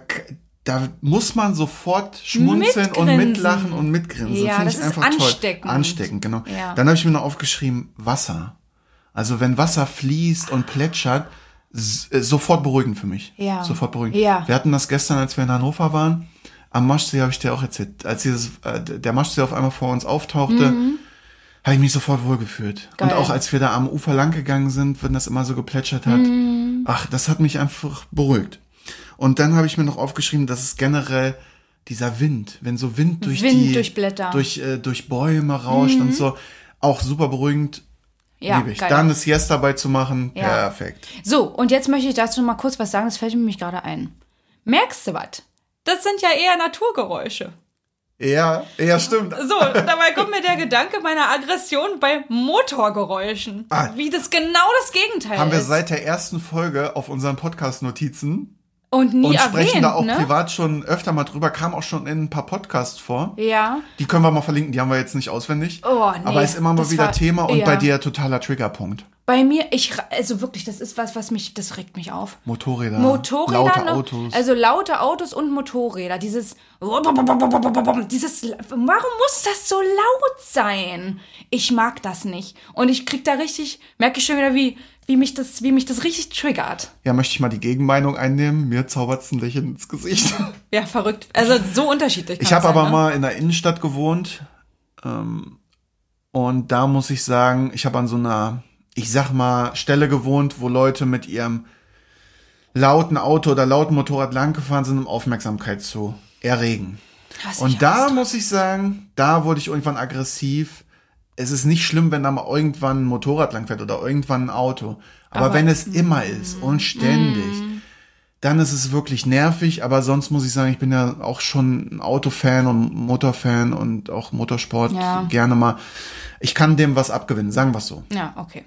da muss man sofort schmunzeln und Mitgrinsen. mitlachen und mitgrinsen. Ja, Finde das ich ist einfach ansteckend. toll. Ansteckend, genau. Ja. Dann habe ich mir noch aufgeschrieben, Wasser. Also wenn Wasser fließt und plätschert, äh, sofort beruhigend für mich. Ja. Sofort beruhigend. Ja. Wir hatten das gestern, als wir in Hannover waren. Am Maschsee habe ich dir auch erzählt. Als dieses, äh, der Maschsee auf einmal vor uns auftauchte, habe ich mich sofort wohlgefühlt. Mhm. Geil. Und auch als wir da am Ufer lang gegangen sind, wenn das immer so geplätschert hat, Mhm. ach, das hat mich einfach beruhigt. Und dann habe ich mir noch aufgeschrieben, dass es generell dieser Wind, wenn so Wind durch Wind die durch Blätter. Mhm. durch äh, durch Bäume rauscht und so, auch super beruhigend. Ja, liebe ich. geil. Dann eine Siesta dabei zu machen, Ja. perfekt. So, und jetzt möchte ich dazu noch mal kurz was sagen, das fällt mir nämlich gerade ein. Merkst du was? Das sind ja eher Naturgeräusche. Ja, ja, stimmt. So, dabei kommt mir der Gedanke meiner Aggression bei Motorgeräuschen. Ah. Wie das genau das Gegenteil Haben wir ist. seit der ersten Folge auf unseren Podcast-Notizen und nie und erwähnt, sprechen da auch ne? privat schon öfter mal drüber, kam auch schon in ein paar Podcasts vor. Ja. Die können wir mal verlinken, die haben wir jetzt nicht auswendig. Oh, nee, aber ist immer mal wieder war- Thema und ja. bei dir totaler Triggerpunkt. Bei mir, ich, also wirklich, das ist was, was mich, das regt mich auf. Motorräder, Motorräder, laute noch, Autos. also laute Autos und Motorräder, dieses, dieses, warum muss das so laut sein? Ich mag das nicht. Und ich krieg da richtig, merke ich schon wieder, wie, wie mich das, wie mich das richtig triggert. ja, möchte ich mal die Gegenmeinung einnehmen. Mir zaubert's ein Lächeln ins Gesicht. Ja, verrückt. Also so unterschiedlich. Ich habe es aber ne? mal in der Innenstadt gewohnt. Ähm, und da muss ich sagen, ich habe an so einer, ich sag mal, Stelle gewohnt, wo Leute mit ihrem lauten Auto oder lauten Motorrad langgefahren sind, um Aufmerksamkeit zu erregen. Ich Und da muss ich sagen, da wurde ich irgendwann aggressiv. Es ist nicht schlimm, wenn da mal irgendwann ein Motorrad langfährt oder irgendwann ein Auto. Aber, Aber- wenn es immer ist und ständig, dann ist es wirklich nervig, aber sonst muss ich sagen, ich bin ja auch schon ein Autofan und Motorfan und auch Motorsport Ja. gerne mal. Ich kann dem was abgewinnen, sagen wir so. Ja, okay.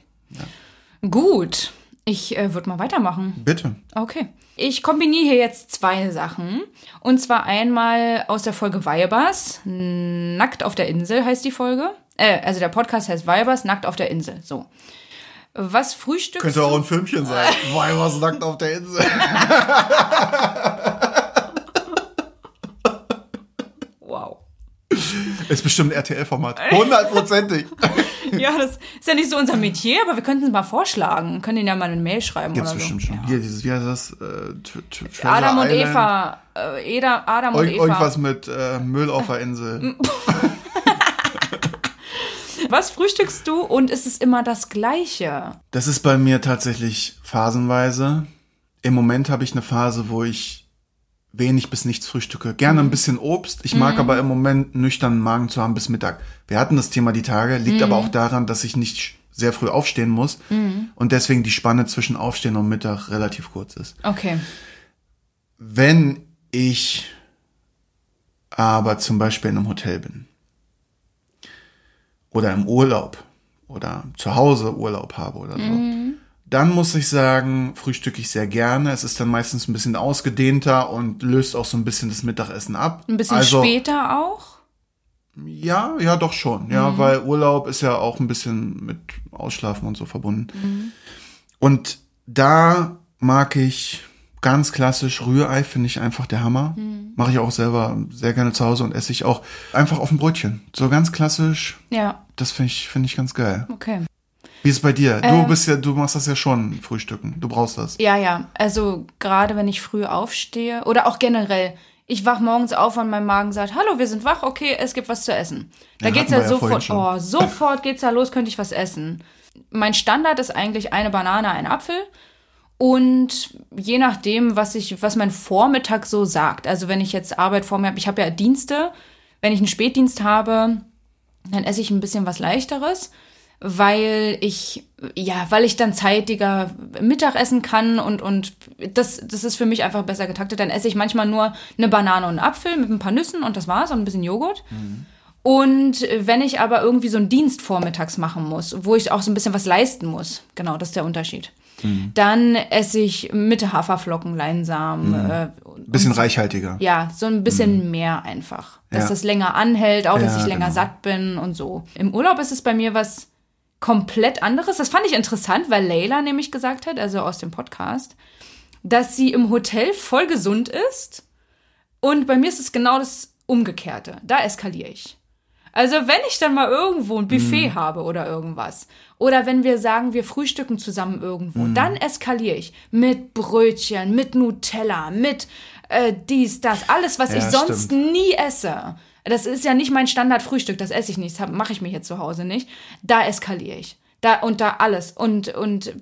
Gut. Ich äh, würde mal weitermachen. Bitte. Okay. Ich kombiniere hier jetzt zwei Sachen. Und zwar einmal aus der Folge Weibers. Nackt auf der Insel heißt die Folge. Äh, also der Podcast heißt Weibers, Nackt auf der Insel. So. Was frühstückst Könnte auch ein Filmchen sein. Weibers nackt auf der Insel. Wow. Ist bestimmt ein RTL-Format. Hundertprozentig. Ja, das ist ja nicht so unser Metier, aber wir könnten es mal vorschlagen. Können Ihnen ja mal eine Mail schreiben Gibt's oder so. bestimmt schon. Hier, dieses, wie heißt das? Äh, Adam und. Eva. Äh, Adam und Eva. irgendwas mit äh, Müll auf der Insel. Was frühstückst du und ist es immer das Gleiche? Das ist bei mir tatsächlich phasenweise. Im Moment habe ich eine Phase, wo ich wenig bis nichts frühstücke. Gerne ein bisschen Obst. Ich mag aber im Moment nüchternen Magen zu haben bis Mittag. Wir hatten das Thema die Tage, liegt aber auch daran, dass ich nicht sehr früh aufstehen muss und deswegen die Spanne zwischen Aufstehen und Mittag relativ kurz ist. Okay. Wenn ich aber zum Beispiel in einem Hotel bin oder im Urlaub oder zu Hause Urlaub habe oder so, dann muss ich sagen, frühstücke ich sehr gerne. Es ist dann meistens ein bisschen ausgedehnter und löst auch so ein bisschen das Mittagessen ab. Ein bisschen also, später auch? Ja, ja, doch schon. Ja, weil Urlaub ist ja auch ein bisschen mit Ausschlafen und so verbunden. Und da mag ich ganz klassisch Rührei, finde ich einfach der Hammer. Mache ich auch selber sehr gerne zu Hause und esse ich auch einfach auf dem Brötchen. So ganz klassisch, Ja, das finde ich, finde ich ganz geil. okay. Wie ist es bei dir? Du Ähm. bist ja, du machst das ja schon, Frühstücken. Du brauchst das. Ja, ja. Also gerade wenn ich früh aufstehe oder auch generell. Ich wach morgens auf und mein Magen sagt, hallo, wir sind wach, okay, es gibt was zu essen. Da Ja, geht's ja ja sofort, oh, sofort geht's da los, könnte ich was essen. Mein Standard ist eigentlich eine Banane, ein Apfel. Und je nachdem, was ich, was mein Vormittag so sagt. Also wenn ich jetzt Arbeit vor mir habe, ich habe ja Dienste. Wenn ich einen Spätdienst habe, dann esse ich ein bisschen was leichteres, weil ich ja, weil ich dann zeitiger Mittag essen kann und und das das ist für mich einfach besser getaktet. Dann esse ich manchmal nur eine Banane und einen Apfel mit ein paar Nüssen und das war's und ein bisschen Joghurt. Und wenn ich aber irgendwie so einen Dienst vormittags machen muss, wo ich auch so ein bisschen was leisten muss, genau, das ist der Unterschied. Dann esse ich mit Haferflocken, Leinsamen, äh, Bisschen reichhaltiger. ja, so ein bisschen mehr einfach. Dass Ja. das länger anhält, auch dass Ja, ich länger genau. satt bin und so. Im Urlaub ist es bei mir was komplett anderes. Das fand ich interessant, weil Leila nämlich gesagt hat, also aus dem Podcast, dass sie im Hotel voll gesund ist. Und bei mir ist es genau das Umgekehrte. Da eskaliere ich. Also wenn ich dann mal irgendwo ein Buffet habe oder irgendwas. Oder wenn wir sagen, wir frühstücken zusammen irgendwo, dann eskaliere ich. Mit Brötchen, mit Nutella, mit äh, dies, das. Alles, was Ja, ich sonst stimmt. nie esse. Das ist ja nicht mein Standardfrühstück, das esse ich nicht, das mache ich mir hier zu Hause nicht. Da eskaliere ich. Da und da alles. Und, und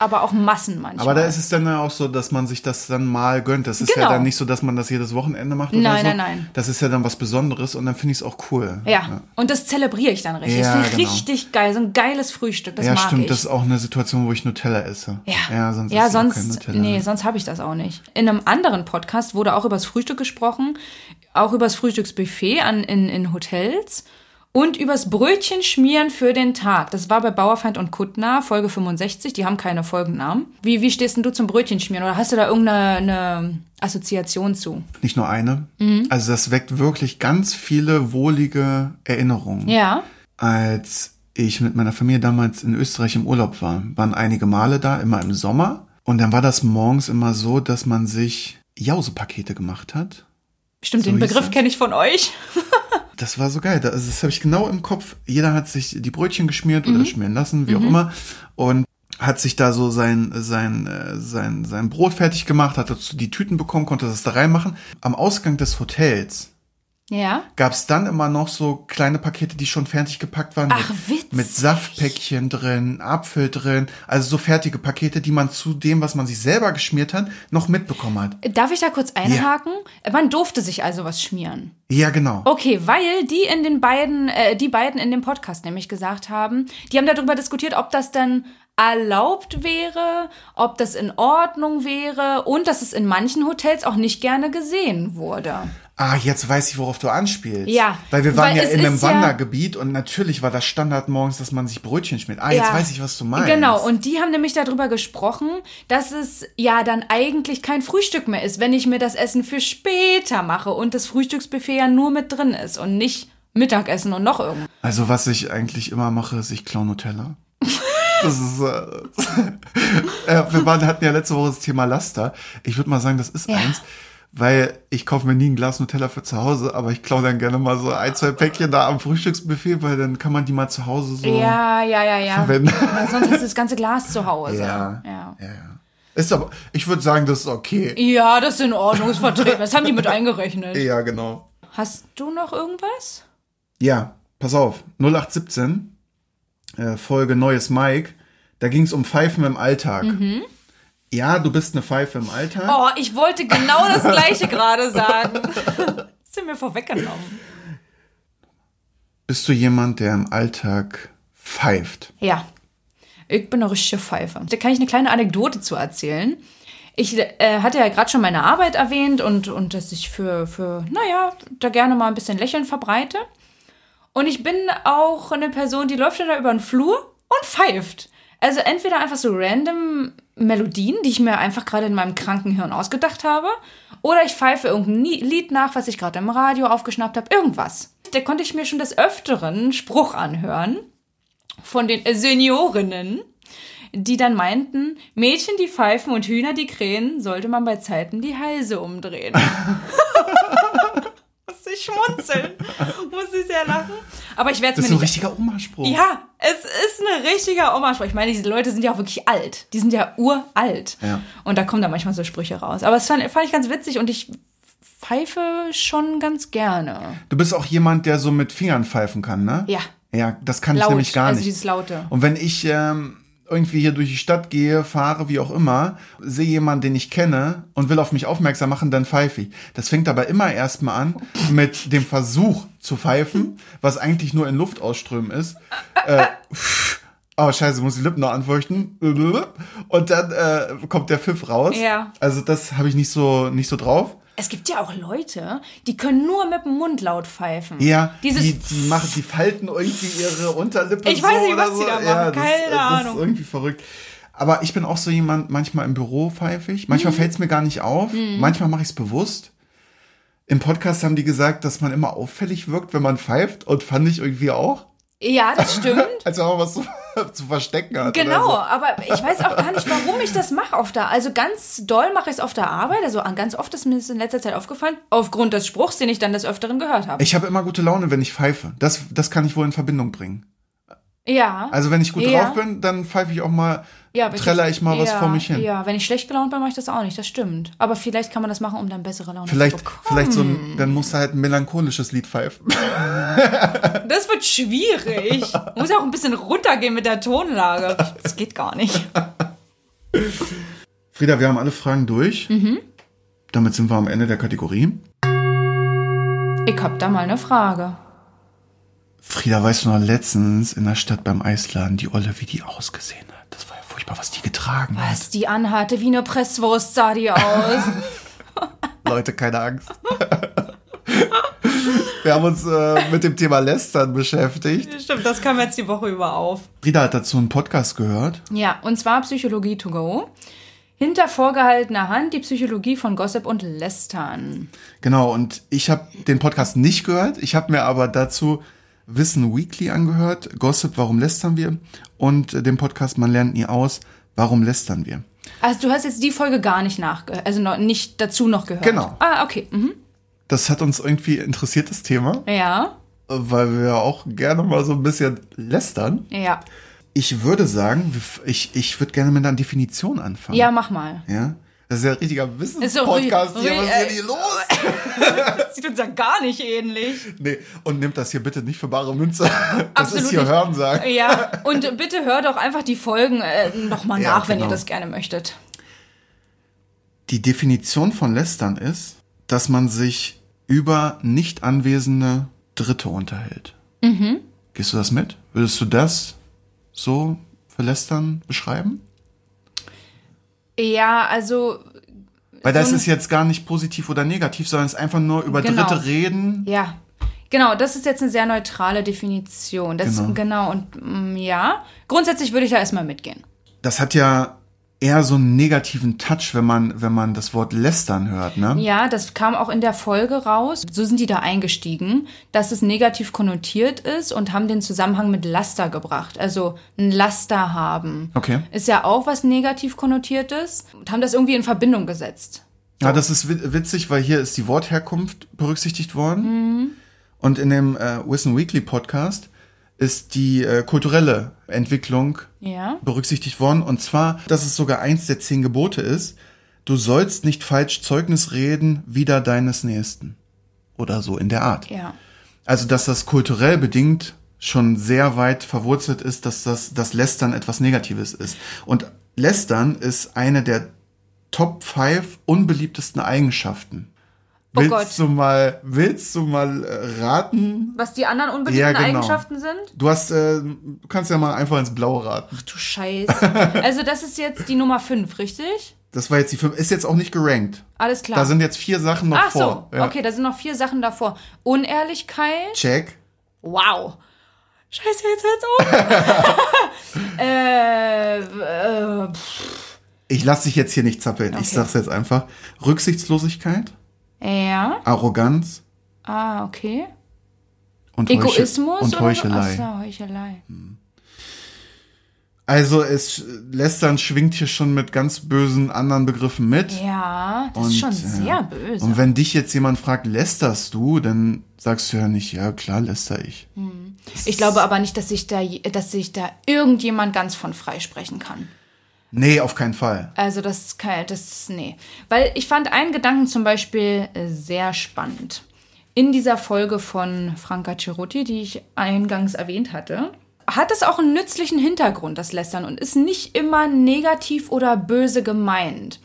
aber auch Massen manchmal. Aber da ist es dann ja auch so, dass man sich das dann mal gönnt. Das ist Genau. ja dann nicht so, dass man das jedes Wochenende macht oder Nein, so. nein, nein. Das ist ja dann was Besonderes und dann finde ich es auch cool. ja. und das zelebriere ich dann richtig. Ja, das ist genau. richtig geil, so ein geiles Frühstück, das ja, mag stimmt. ich. Das ist auch eine Situation, wo ich Nutella esse. Ja, ja sonst ja, sonst, nee, sonst habe ich das auch nicht. In einem anderen Podcast wurde auch übers Frühstück gesprochen, auch übers Frühstücksbuffet an, in, in Hotels und übers Brötchen schmieren für den Tag. Das war bei Bauerfeind und Kuttner, Folge 65, die haben keine Folgennamen. Wie, wie stehst denn du zum Brötchen schmieren oder hast du da irgendeine eine Assoziation zu? Nicht nur eine. Mhm. Also das weckt wirklich ganz viele wohlige Erinnerungen. Ja. Als ich mit meiner Familie damals in Österreich im Urlaub war, waren einige Male da, immer im Sommer. Und dann war das morgens immer so, dass man sich Jausepakete gemacht hat. Stimmt, So den Begriff kenne ich von euch. Das war so geil. Das, das habe ich genau im Kopf. Jeder hat sich die Brötchen geschmiert Mhm. oder schmieren lassen, wie auch immer. Und hat sich da so sein, sein, äh, sein, sein Brot fertig gemacht, hat dazu die Tüten bekommen, konnte das da reinmachen. Am Ausgang des Hotels Ja. gab es dann immer noch so kleine Pakete, die schon fertig gepackt waren. Ach, mit, witzig. mit Saftpäckchen drin, Apfel drin. Also so fertige Pakete, die man zu dem, was man sich selber geschmiert hat, noch mitbekommen hat. Darf ich da kurz einhaken? Man durfte sich also was schmieren. Ja, genau. Okay, weil die in den beiden, äh, die beiden in dem Podcast nämlich gesagt haben, die haben darüber diskutiert, ob das dann erlaubt wäre, ob das in Ordnung wäre und dass es in manchen Hotels auch nicht gerne gesehen wurde. Ah, jetzt weiß ich, worauf du anspielst. Ja, Weil wir waren weil ja in einem ist ja- Wandergebiet und natürlich war das Standard morgens, dass man sich Brötchen schmiert. Ah, jetzt Ja. weiß ich, was du meinst. Genau, und die haben nämlich darüber gesprochen, dass es ja dann eigentlich kein Frühstück mehr ist, wenn ich mir das Essen für später mache und das Frühstücksbuffet ja nur mit drin ist und nicht Mittagessen und noch irgendwas. Also was ich eigentlich immer mache, ist, ich klaue Nutella. Das ist, äh, äh, wir waren, hatten ja letzte Woche das Thema Laster. Ich würde mal sagen, das ist Ja. eins, weil ich kaufe mir nie ein Glas Nutella für zu Hause, aber ich klaue dann gerne mal so ein, zwei Päckchen da am Frühstücksbuffet, weil dann kann man die mal zu Hause so Ja, ja, ja, ja. verwenden. Weil sonst du das ganze Glas zu Hause. Ja. Ja. Ja. Ist aber, ich würde sagen, das ist okay. Ja, das ist in Ordnung, ist vertreten. Das haben die mit eingerechnet. Ja, genau. Hast du noch irgendwas? Ja, pass auf. 0817, äh, Folge Neues Mike. Da ging es um Pfeifen im Alltag. Ja, du bist eine Pfeife im Alltag. Oh, ich wollte genau das gleiche gerade sagen. Hast du mir vorweggenommen. Bist du jemand, der im Alltag pfeift? Ja, ich bin eine richtige Pfeife. Da kann ich eine kleine Anekdote zu erzählen. Ich äh, hatte ja gerade schon meine Arbeit erwähnt und, und dass ich für, für, naja, da gerne mal ein bisschen Lächeln verbreite. Und ich bin auch eine Person, die läuft dann da über den Flur und pfeift. Also entweder einfach so random Melodien, die ich mir einfach gerade in meinem kranken Hirn ausgedacht habe, oder ich pfeife irgendein Lied nach, was ich gerade im Radio aufgeschnappt habe, irgendwas. Da konnte ich mir schon des Öfteren Spruch anhören von den Seniorinnen, die dann meinten, Mädchen, die pfeifen und Hühner, die krähen, sollte man bei Zeiten die Halse umdrehen. Ich schmunzeln. Muss ich sehr lachen. Aber ich werde Das es ist mir ein nicht... richtiger Oma-Spruch. Ja, es ist ein richtiger Oma-Spruch. Ich meine, diese Leute sind ja auch wirklich alt. Die sind ja uralt. Ja. Und da kommen da manchmal so Sprüche raus. Aber das fand, fand ich ganz witzig und ich pfeife schon ganz gerne. Du bist auch jemand, der so mit Fingern pfeifen kann, ne? Ja. Ja, das kann ich Laut, nämlich gar also nicht. dieses Laute. Und wenn ich ähm, irgendwie hier durch die Stadt gehe, fahre, wie auch immer, sehe jemanden, den ich kenne und will auf mich aufmerksam machen, dann pfeife ich. Das fängt aber immer erstmal an mit dem Versuch zu pfeifen, was eigentlich nur in Luft ausströmen ist. Äh, oh, scheiße, muss die Lippen noch anfeuchten. Und dann äh, kommt der Pfiff raus. Ja. Also das habe ich nicht so, nicht so drauf. Es gibt ja auch Leute, die können nur mit dem Mund laut pfeifen. Ja, Dieses die, die machen, die falten irgendwie ihre Unterlippe Ich so weiß nicht, was so. die da machen, Ja, das, keine äh, das Ahnung. ist irgendwie verrückt. Aber ich bin auch so jemand, manchmal im Büro pfeife ich. Manchmal Mhm. fällt es mir gar nicht auf. Manchmal mache ich es bewusst. Im Podcast haben die gesagt, dass man immer auffällig wirkt, wenn man pfeift. Und fand ich irgendwie auch. Ja, das stimmt. Als wenn man was zu, zu verstecken hat. Genau, Oder aber ich weiß auch gar nicht, warum ich das mache auf der. Also ganz doll mache ich es auf der Arbeit. Also an ganz oft ist mir das in letzter Zeit aufgefallen, aufgrund des Spruchs, den ich dann des Öfteren gehört habe. so. Ich habe immer gute Laune, wenn ich pfeife. Das, das kann ich wohl in Verbindung bringen. Ja. Also wenn ich gut Ja. drauf bin, dann pfeife ich auch mal, ja, wenn treller ich mal was ja, vor mich hin. Ja, wenn ich schlecht gelaunt bin, mache ich das auch nicht. Das stimmt. Aber vielleicht kann man das machen, um dann bessere Laune Vielleicht, zu bekommen. vielleicht so ein, dann musst du halt ein melancholisches Lied pfeifen. Das wird schwierig. Muss ja auch ein bisschen runtergehen mit der Tonlage. Das geht gar nicht. Frieda, wir haben alle Fragen durch. Damit sind wir am Ende der Kategorie. Ich hab da mal eine Frage. Frieda, weißt du noch letztens in der Stadt beim Eisladen, die Olle, wie die ausgesehen hat? Das war ja furchtbar, was die getragen hat. Was die anhatte, wie eine Presswurst sah die aus. Leute, keine Angst. wir haben uns äh, mit dem Thema Lästern beschäftigt. Stimmt, das kam jetzt die Woche über auf. Frieda hat dazu einen Podcast gehört. Ja, und zwar Psychologie to go. Hinter vorgehaltener Hand die Psychologie von Gossip und Lästern. Genau, und ich habe den Podcast nicht gehört. Ich habe mir aber dazu Wissen Weekly angehört. Gossip, warum lästern wir? Und äh, den Podcast Man lernt nie aus, warum lästern wir? Also du hast jetzt die Folge gar nicht nachgehört, also noch nicht dazu noch gehört. Genau. Ah, okay. Mhm. Das hat uns irgendwie interessiert, das Thema, Ja, weil wir auch gerne mal so ein bisschen lästern. ja. Ich würde sagen, ich, ich würde gerne mit einer Definition anfangen. Ja, mach mal. Ja? Das ist ja ein richtiger Wissenspodcast hier. Was ist hier äh, los? Das sieht uns ja gar nicht ähnlich. Nee, und nimmt das hier bitte nicht für bare Münze. Das Absolut ist hier nicht. Hörensagen. Ja, und bitte hört doch einfach die Folgen äh, nochmal Ja, nach, wenn ihr genau. das gerne möchtet. Die Definition von Lästern ist, dass man sich über nicht anwesende Dritte unterhält. Mhm. Gehst du das mit? Würdest du das so für Lästern beschreiben? Ja, also Weil das So ist jetzt gar nicht positiv oder negativ, sondern es ist einfach nur über Genau. Dritte reden. Ja, genau, das ist jetzt eine sehr neutrale Definition. Das, Genau. genau. und mm, ja, grundsätzlich würde ich da erstmal mitgehen. Das hat ja eher so einen negativen Touch, wenn man, wenn man das Wort lästern hört, ne? Ja, das kam auch in der Folge raus. So sind die da eingestiegen, dass es negativ konnotiert ist und haben den Zusammenhang mit Laster gebracht. Also ein Laster haben. Okay. Ist ja auch was negativ konnotiertes und haben das irgendwie in Verbindung gesetzt. Ja, das ist wi- witzig, weil hier ist die Wortherkunft berücksichtigt worden. Mhm. Und in dem äh, Wissen Weekly Podcast ist die äh, kulturelle Entwicklung Ja. berücksichtigt worden. Und zwar, dass es sogar eins der zehn Gebote ist. Du sollst nicht falsch Zeugnis reden, wider deines Nächsten. Oder so in der Art. Ja. Also, dass das kulturell bedingt schon sehr weit verwurzelt ist, dass das, das Lästern etwas Negatives ist. Und Lästern ist eine der Top 5 unbeliebtesten Eigenschaften. Oh willst Gott. du mal, willst du mal äh, raten? Was die anderen unbeliebten Ja, genau. Eigenschaften sind? Du hast, äh, du kannst ja mal einfach ins Blaue raten. Du Scheiße. Also das ist jetzt die Nummer 5, richtig? Das war jetzt die 5, ist jetzt auch nicht gerankt. Alles klar. Da sind jetzt vier Sachen noch Ach so, vor. Ja. okay, da sind noch vier Sachen davor. Unehrlichkeit. Check. Wow. Scheiße, jetzt hört's auf. äh, äh, pff, Ich lass dich jetzt hier nicht zappeln. Ich Okay. sag's jetzt einfach. Rücksichtslosigkeit, ja. Arroganz Ah, okay. und, Egoismus und oder Heuchelei. Ach so, Heuchelei. Also es Lästern schwingt hier schon mit ganz bösen anderen Begriffen mit. Ja, das Und, ist schon ja. sehr böse. Und wenn dich jetzt jemand fragt, lästerst du, dann sagst du ja nicht, ja klar läster ich. ich glaube aber nicht, dass sich da, dass sich da irgendjemand ganz von freisprechen kann. Nee, auf keinen Fall. Also das kann, das, nee. Weil ich fand einen Gedanken zum Beispiel äh, sehr spannend. In dieser Folge von Franca Cerutti, die ich eingangs erwähnt hatte, hat es auch einen nützlichen Hintergrund, das Lästern, und ist nicht immer negativ oder böse gemeint.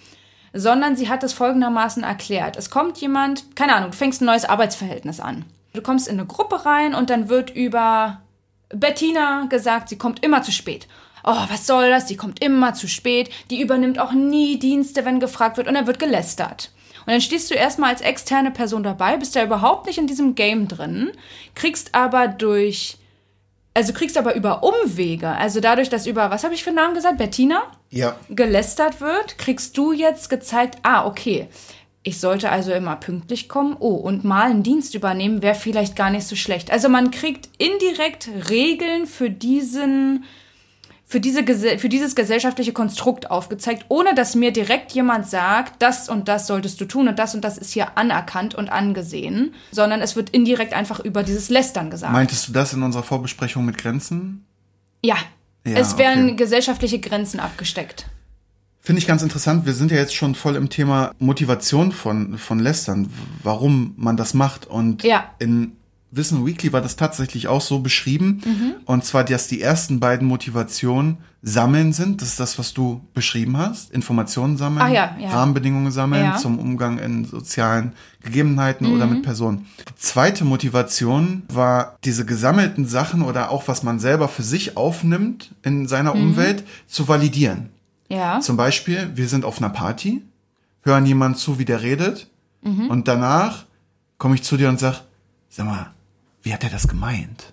Sondern sie hat es folgendermaßen erklärt. Es kommt jemand, keine Ahnung, du fängst ein neues Arbeitsverhältnis an. Du kommst in eine Gruppe rein und dann wird über Bettina gesagt, sie kommt immer zu spät. Oh, was soll das? Die kommt immer zu spät. Die übernimmt auch nie Dienste, wenn gefragt wird. Und dann wird gelästert. Und dann stehst du erstmal als externe Person dabei, bist ja überhaupt nicht in diesem Game drin, kriegst aber durch, also kriegst aber über Umwege, also dadurch, dass über, was habe ich für einen Namen gesagt? Bettina? Ja. gelästert wird, kriegst du jetzt gezeigt, ah, okay, ich sollte also immer pünktlich kommen. Oh, und mal einen Dienst übernehmen wäre vielleicht gar nicht so schlecht. Also man kriegt indirekt Regeln für diesen für, diese, für dieses gesellschaftliche Konstrukt aufgezeigt, ohne dass mir direkt jemand sagt, das und das solltest du tun und das und das ist hier anerkannt und angesehen, sondern es wird indirekt einfach über dieses Lästern gesagt. Meintest du das in unserer Vorbesprechung mit Grenzen? ja, Ja, es werden okay. gesellschaftliche Grenzen abgesteckt. Finde ich ganz interessant. Wir sind ja jetzt schon voll im Thema Motivation von, von Lästern, warum man das macht. Und Ja. in Wissen Weekly war das tatsächlich auch so beschrieben. Mhm. Und zwar, dass die ersten beiden Motivationen Sammeln sind. Das ist das, was du beschrieben hast. Informationen sammeln, ja, ja. Rahmenbedingungen sammeln Ja. Mhm. zum Umgang in sozialen Gegebenheiten oder mit Personen. Die zweite Motivation war, diese gesammelten Sachen oder auch was man selber für sich aufnimmt in seiner Mhm. Umwelt zu validieren. Ja. Zum Beispiel, wir sind auf einer Party, hören jemand zu, wie der redet, Mhm. und danach komme ich zu dir und sag, sag mal, wie hat er das gemeint?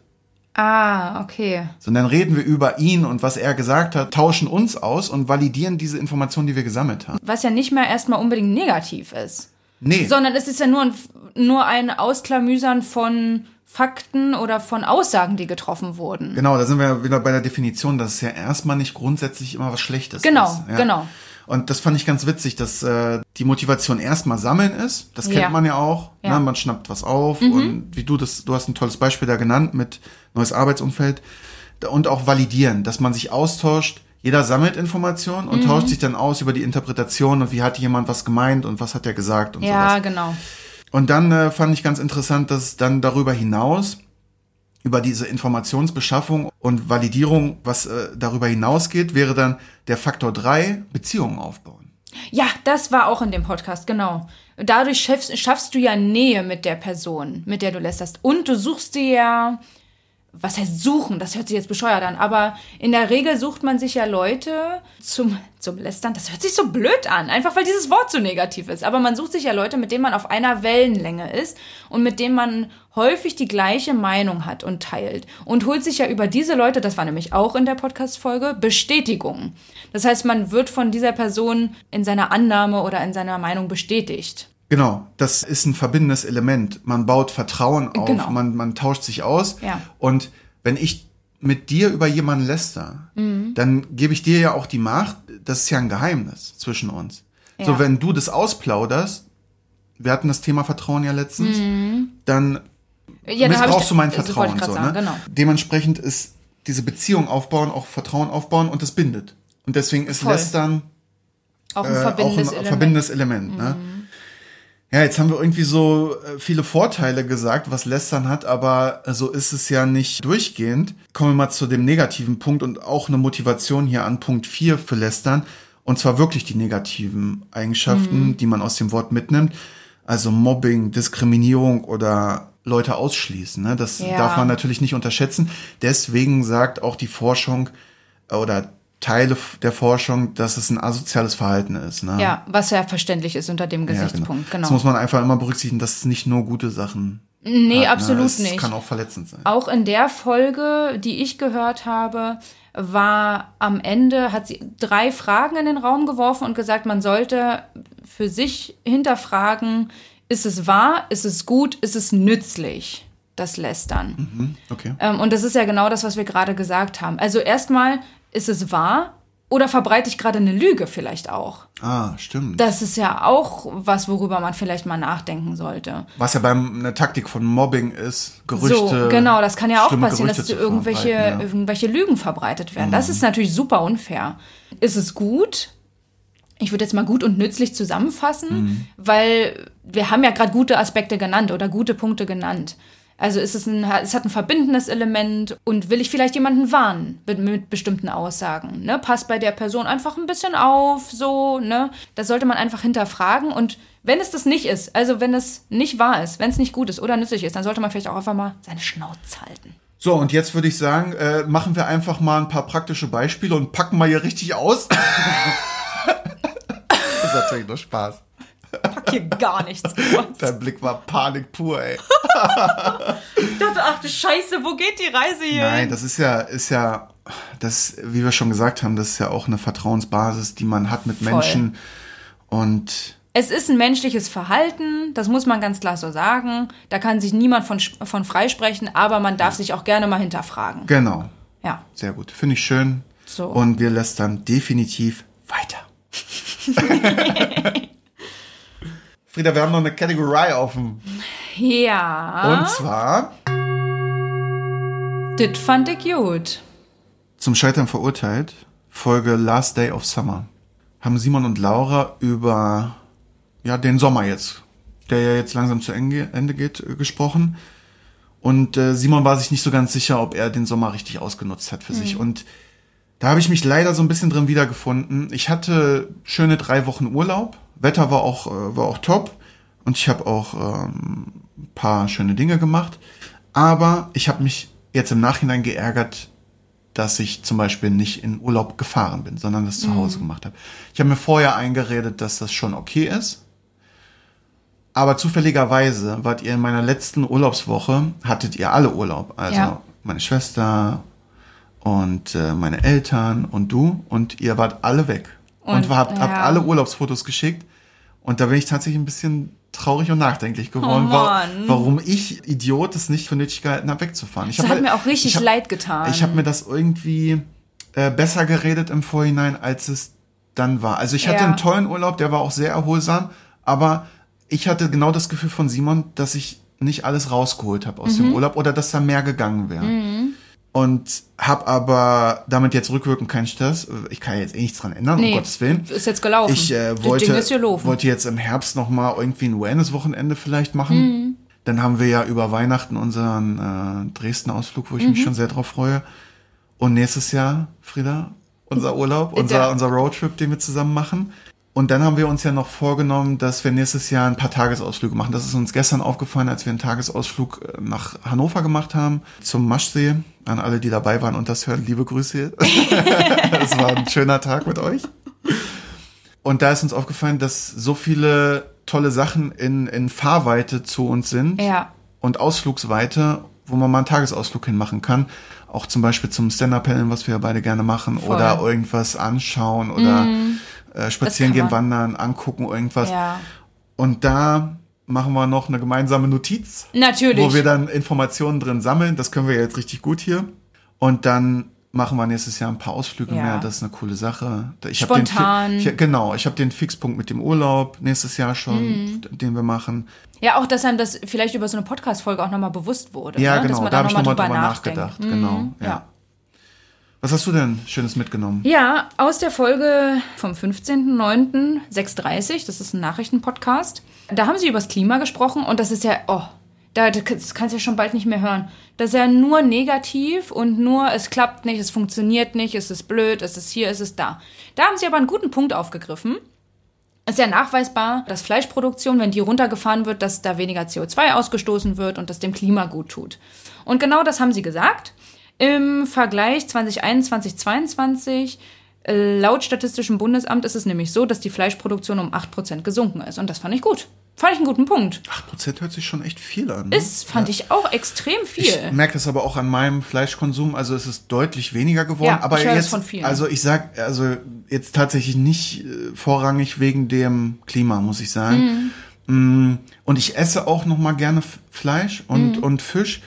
Ah, okay. So, und dann reden wir über ihn und was er gesagt hat, tauschen uns aus und validieren diese Informationen, die wir gesammelt haben. Was ja nicht mehr erstmal unbedingt negativ ist. Nee, Sondern es ist ja nur ein, nur ein Ausklamüsern von Fakten oder von Aussagen, die getroffen wurden. genau, da sind wir wieder bei der Definition, dass es ja erstmal nicht grundsätzlich immer was Schlechtes Genau, ist. Ja. genau. Und das fand ich ganz witzig, dass äh, die Motivation erstmal sammeln ist. Das kennt Ja. man ja auch. Ja. Mhm. Ne? Man schnappt was auf und wie du das, du hast ein tolles Beispiel da genannt mit neues Arbeitsumfeld und auch validieren, dass man sich austauscht. Jeder sammelt Informationen Mhm. und tauscht sich dann aus über die Interpretation und wie hat jemand was gemeint und was hat er gesagt und Ja, sowas. genau. Und dann äh, fand ich ganz interessant, dass dann darüber hinaus über diese Informationsbeschaffung und Validierung, was äh, darüber hinausgeht, wäre dann der Faktor drei Beziehungen aufbauen. Ja, das war auch in dem Podcast, genau. Dadurch schaffst, schaffst du ja Nähe mit der Person, mit der du lästerst. Und du suchst dir ja was heißt suchen? Das hört sich jetzt bescheuert an, aber in der Regel sucht man sich ja Leute zum, zum Lästern. Das hört sich so blöd an, einfach weil dieses Wort so negativ ist. Aber man sucht sich ja Leute, mit denen man auf einer Wellenlänge ist und mit denen man häufig die gleiche Meinung hat und teilt und holt sich ja über diese Leute, das war nämlich auch in der Podcast-Folge, Bestätigung. Das heißt, man wird von dieser Person in seiner Annahme oder in seiner Meinung bestätigt. Genau, das ist ein verbindendes Element. Man baut Vertrauen auf, Genau. man, man tauscht sich aus. Ja. Und wenn ich mit dir über jemanden läster, Mhm. dann gebe ich dir ja auch die Macht, das ist ja ein Geheimnis zwischen uns. So, Ja. wenn du das ausplauderst, wir hatten das Thema Vertrauen ja letztens, dann Mhm. Ja, da hab missbrauchst du mein Vertrauen. So, sagen, ne? genau. Dementsprechend ist diese Beziehung aufbauen, auch Vertrauen aufbauen und das bindet. Und deswegen ist Voll. Lästern Auch ein äh, verbindendes auch ein Element. Mhm. verbindendes Element. Ne? Ja, jetzt haben wir irgendwie so äh, viele Vorteile gesagt, was Lästern hat, aber äh, so ist es ja nicht durchgehend. Kommen wir mal zu dem negativen Punkt und auch eine Motivation hier an Punkt 4 für Lästern. Und zwar wirklich die negativen Eigenschaften, Mhm. die man aus dem Wort mitnimmt. Also Mobbing, Diskriminierung oder Leute ausschließen. Ne? Das Ja. darf man natürlich nicht unterschätzen. Deswegen sagt auch die Forschung äh, oder Teile der Forschung, dass es ein asoziales Verhalten ist. Ne? Ja, was ja verständlich ist unter dem Ja, Gesichtspunkt, Das genau. muss man einfach immer berücksichtigen, dass es nicht nur gute Sachen nee, hat, absolut ne? es nicht. kann auch verletzend sein. Auch in der Folge, die ich gehört habe, war am Ende, hat sie drei Fragen in den Raum geworfen und gesagt, man sollte für sich hinterfragen, ist es wahr, ist es gut, ist es nützlich, das Lästern. Hm, Okay. Ähm, und das ist ja genau das, was wir gerade gesagt haben. Also erstmal, ist es wahr oder verbreite ich gerade eine Lüge vielleicht auch? Ah, stimmt. Das ist ja auch was, worüber man vielleicht mal nachdenken sollte. Was ja beim eine Taktik von Mobbing ist, Gerüchte. So, genau, das kann ja auch passieren, dass Gerüchte zu irgendwelche, ja. Mhm. irgendwelche Lügen verbreitet werden. Das ist natürlich super unfair. Ist es gut? Ich würde jetzt mal gut und nützlich zusammenfassen, Mhm. weil wir haben ja gerade gute Aspekte genannt oder gute Punkte genannt. Also ist es, ein, es hat ein verbindendes Element und will ich vielleicht jemanden warnen mit, mit bestimmten Aussagen. Ne? Passt bei der Person einfach ein bisschen auf, so, ne? Das sollte man einfach hinterfragen und wenn es das nicht ist, also wenn es nicht wahr ist, wenn es nicht gut ist oder nützlich ist, dann sollte man vielleicht auch einfach mal seine Schnauze halten. So, und jetzt würde ich sagen, äh, machen wir einfach mal ein paar praktische Beispiele und packen mal hier richtig aus. das ist natürlich nur Spaß. Pack hier gar nichts aus. Dein Blick war Panik pur, ey. Ich dachte, ach du Scheiße, wo geht die Reise hier Nein, hin? das ist ja, ist ja, das, wie wir schon gesagt haben, das ist ja auch eine Vertrauensbasis, die man hat mit Voll. Menschen. Und Es ist ein menschliches Verhalten, das muss man ganz klar so sagen. Da kann sich niemand von, von freisprechen, aber man darf sich auch gerne mal hinterfragen. genau, Ja. sehr gut. Finde ich schön. So. Und wir lästern definitiv weiter. Frieda, wir haben noch eine Kategorie offen. Ja. Und zwar Das fand ich gut. zum Scheitern verurteilt, Folge Last Day of Summer. Haben Simon und Laura über ja, den Sommer jetzt, der ja jetzt langsam zu Ende geht, äh, gesprochen. Und äh, Simon war sich nicht so ganz sicher, ob er den Sommer richtig ausgenutzt hat für sich. Und da habe ich mich leider so ein bisschen drin wiedergefunden. Ich hatte schöne drei Wochen Urlaub. Wetter war auch, äh, war auch top. Und ich habe auch ähm, ein paar schöne Dinge gemacht. Aber ich habe mich jetzt im Nachhinein geärgert, dass ich zum Beispiel nicht in Urlaub gefahren bin, sondern das zu Hause gemacht habe. Ich habe mir vorher eingeredet, dass das schon okay ist. Aber zufälligerweise wart ihr in meiner letzten Urlaubswoche, hattet ihr alle Urlaub. Also Ja. meine Schwester und äh, meine Eltern und du und ihr wart alle weg. Und, Und, habt, habt ja. alle Urlaubsfotos geschickt. Und da bin ich tatsächlich ein bisschen traurig und nachdenklich geworden, Oh wa- Mann. warum ich, Idiot, es nicht für nötig gehalten habe, wegzufahren. Ich Das hab hat mir auch richtig ich hab- leid getan. Ich habe mir das irgendwie äh, besser geredet im Vorhinein, als es dann war. Also ich hatte Ja. einen tollen Urlaub, der war auch sehr erholsam, aber ich hatte genau das Gefühl von Simon, dass ich nicht alles rausgeholt habe aus Mhm. dem Urlaub oder dass da mehr gegangen wäre. Und habe aber damit jetzt rückwirkend keinen Stress. Ich kann jetzt eh nichts dran ändern, Nee, um Gottes Willen. ist jetzt gelaufen. Ich äh, wollte, wollte jetzt im Herbst noch mal irgendwie ein Wellness-Wochenende vielleicht machen. Mhm. Dann haben wir ja über Weihnachten unseren äh, Dresden-Ausflug, wo ich Mhm. mich schon sehr drauf freue. Und nächstes Jahr, Frieda, unser Urlaub, unser, unser Roadtrip, den wir zusammen machen. Und dann haben wir uns ja noch vorgenommen, dass wir nächstes Jahr ein paar Tagesausflüge machen. Das ist uns gestern aufgefallen, als wir einen Tagesausflug äh, nach Hannover gemacht haben, zum Maschsee. An alle, die dabei waren und das hören, liebe Grüße. Es war ein schöner Tag mit euch. Und da ist uns aufgefallen, dass so viele tolle Sachen in, in Fahrweite zu uns sind Ja. und Ausflugsweite, wo man mal einen Tagesausflug hinmachen kann. Auch zum Beispiel zum Stand-Up-Paddeln, was wir ja beide gerne machen, Voll. Oder irgendwas anschauen oder äh, spazieren gehen, wandern, angucken, irgendwas. Ja. Und da machen wir noch eine gemeinsame Notiz, Natürlich. wo wir dann Informationen drin sammeln. Das können wir jetzt richtig gut hier. Und dann machen wir nächstes Jahr ein paar Ausflüge Ja. mehr. Das ist eine coole Sache. Ich hab den Spontan. ich, genau, ich habe den Fixpunkt mit dem Urlaub nächstes Jahr schon, Mhm. den wir machen. Ja, auch, dass einem das vielleicht über so eine Podcast-Folge auch nochmal bewusst wurde. Ja, ne? Dass genau, man da habe ich nochmal drüber nachgedacht. Mhm, Genau, ja. ja. Was hast du denn Schönes mitgenommen? Ja, aus der Folge vom 15.09.630, das ist ein Nachrichtenpodcast, da haben sie über das Klima gesprochen und das ist ja, oh, da, das kannst du ja schon bald nicht mehr hören. Das ist ja nur negativ und nur, es klappt nicht, es funktioniert nicht, es ist blöd, es ist hier, es ist da. Da haben sie aber einen guten Punkt aufgegriffen. Es ist ja nachweisbar, dass Fleischproduktion, wenn die runtergefahren wird, dass da weniger CO2 ausgestoßen wird und das dem Klima gut tut. Und genau das haben sie gesagt. Im Vergleich 2021, 2022, äh, laut Statistischem Bundesamt ist es nämlich so, dass die Fleischproduktion um 8% gesunken ist. Und das fand ich gut. Fand ich einen guten Punkt. 8% hört sich schon echt viel an. Ne? Ist, fand ich auch extrem viel. Ich merke das aber auch an meinem Fleischkonsum, also es ist deutlich weniger geworden. Ja, aber ich höre jetzt, von vielen. also ich sag, also jetzt tatsächlich nicht äh, vorrangig wegen dem Klima, muss ich sagen. Mm, Und ich esse auch noch mal gerne Fleisch und Mhm. und Fisch.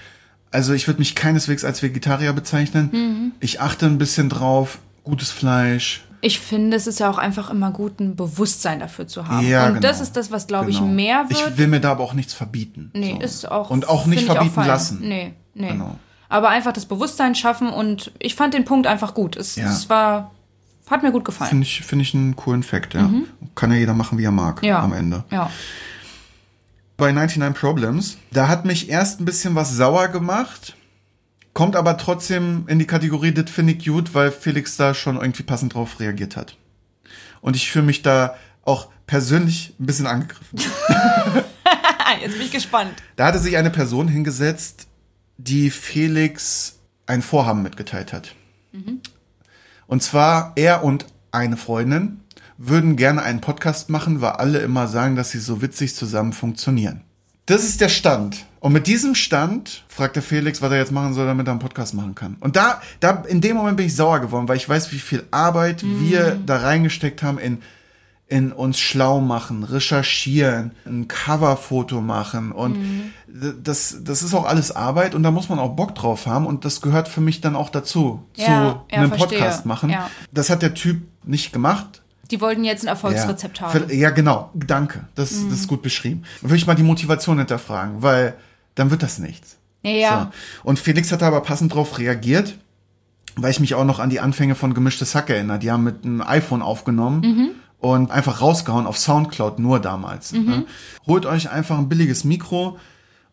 Also ich würde mich keineswegs als Vegetarier bezeichnen. Mhm. Ich achte ein bisschen drauf, gutes Fleisch. Ich finde, es ist ja auch einfach immer gut, ein Bewusstsein dafür zu haben. Ja, und genau. das ist das, was, glaube Genau. ich, mehr wird. Ich will mir da aber auch nichts verbieten. Nee, So. ist auch. Und auch nicht find ich verbieten fein. lassen. Nee, nee. Genau. Aber einfach das Bewusstsein schaffen und ich fand den Punkt einfach gut. Es, Ja. es war, hat mir gut gefallen. Finde ich, finde ich einen coolen Fact, ja. Kann ja jeder machen, wie er mag Mhm. ja. am Ende. Ja. Bei 99 Problems. Da hat mich erst ein bisschen was sauer gemacht, kommt aber trotzdem in die Kategorie, das finde ich gut, weil Felix da schon irgendwie passend drauf reagiert hat. Und ich fühle mich da auch persönlich ein bisschen angegriffen. Jetzt bin ich gespannt. Da hatte sich eine Person hingesetzt, die Felix ein Vorhaben mitgeteilt hat. Und zwar er und eine Freundin würden gerne einen Podcast machen, weil alle immer sagen, dass sie so witzig zusammen funktionieren. Das ist der Stand. Und mit diesem Stand fragt der Felix, was er jetzt machen soll, damit er einen Podcast machen kann. Und da, da, in dem Moment bin ich sauer geworden, weil ich weiß, wie viel Arbeit wir da reingesteckt haben in, in uns schlau machen, recherchieren, ein Coverfoto machen und d- das, das ist auch alles Arbeit und da muss man auch Bock drauf haben und das gehört für mich dann auch dazu, Ja, zu ja, einem verstehe. Podcast machen. Ja. Das hat der Typ nicht gemacht. Die wollten jetzt ein Erfolgsrezept ja. haben. Ja, genau. Danke. Das, Mhm. das ist gut beschrieben. Dann würde ich mal die Motivation hinterfragen, weil dann wird das nichts. Ja, ja. So. Und Felix hat aber passend drauf reagiert, weil ich mich auch noch an die Anfänge von Gemischtes Hack erinnere. Die haben mit einem iPhone aufgenommen Mhm. und einfach rausgehauen auf Soundcloud nur damals. Mhm. Ne? Holt euch einfach ein billiges Mikro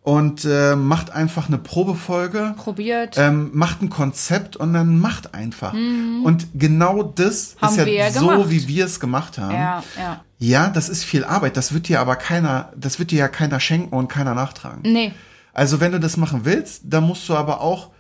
und äh, macht einfach eine Probefolge. Probiert. Ähm, macht ein Konzept und dann macht einfach. Und genau das Mhm. Haben ist ja so, gemacht. wie wir es gemacht haben. ja, ja. Ja, das ist viel Arbeit. Das wird dir aber keiner, das wird dir ja keiner schenken und keiner nachtragen. Nee. Also wenn du das machen willst, dann musst du aber auch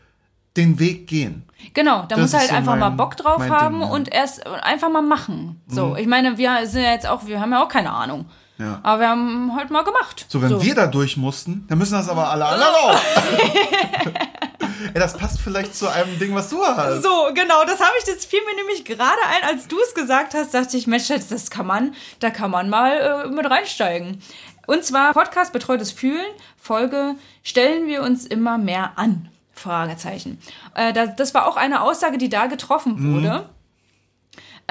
den Weg gehen. Genau, da muss halt so einfach mal mein- Bock drauf haben Ding, ja. und erst einfach mal machen. So, Mhm. ich meine, wir sind ja jetzt auch, wir haben ja auch keine Ahnung. Ja. Aber wir haben halt mal gemacht. So, wenn wir da durch mussten, dann müssen das aber alle anderen auch. Ey, das passt vielleicht zu einem Ding, was du hast. So, genau, das habe ich, das fiel mir nämlich gerade ein, als du es gesagt hast, dachte ich, Mensch, das kann man, da kann man mal äh, mit reinsteigen. Und zwar Podcast Betreutes Fühlen, Folge Stellen wir uns immer mehr an? Fragezeichen. Äh, das, das war auch eine Aussage, die da getroffen wurde.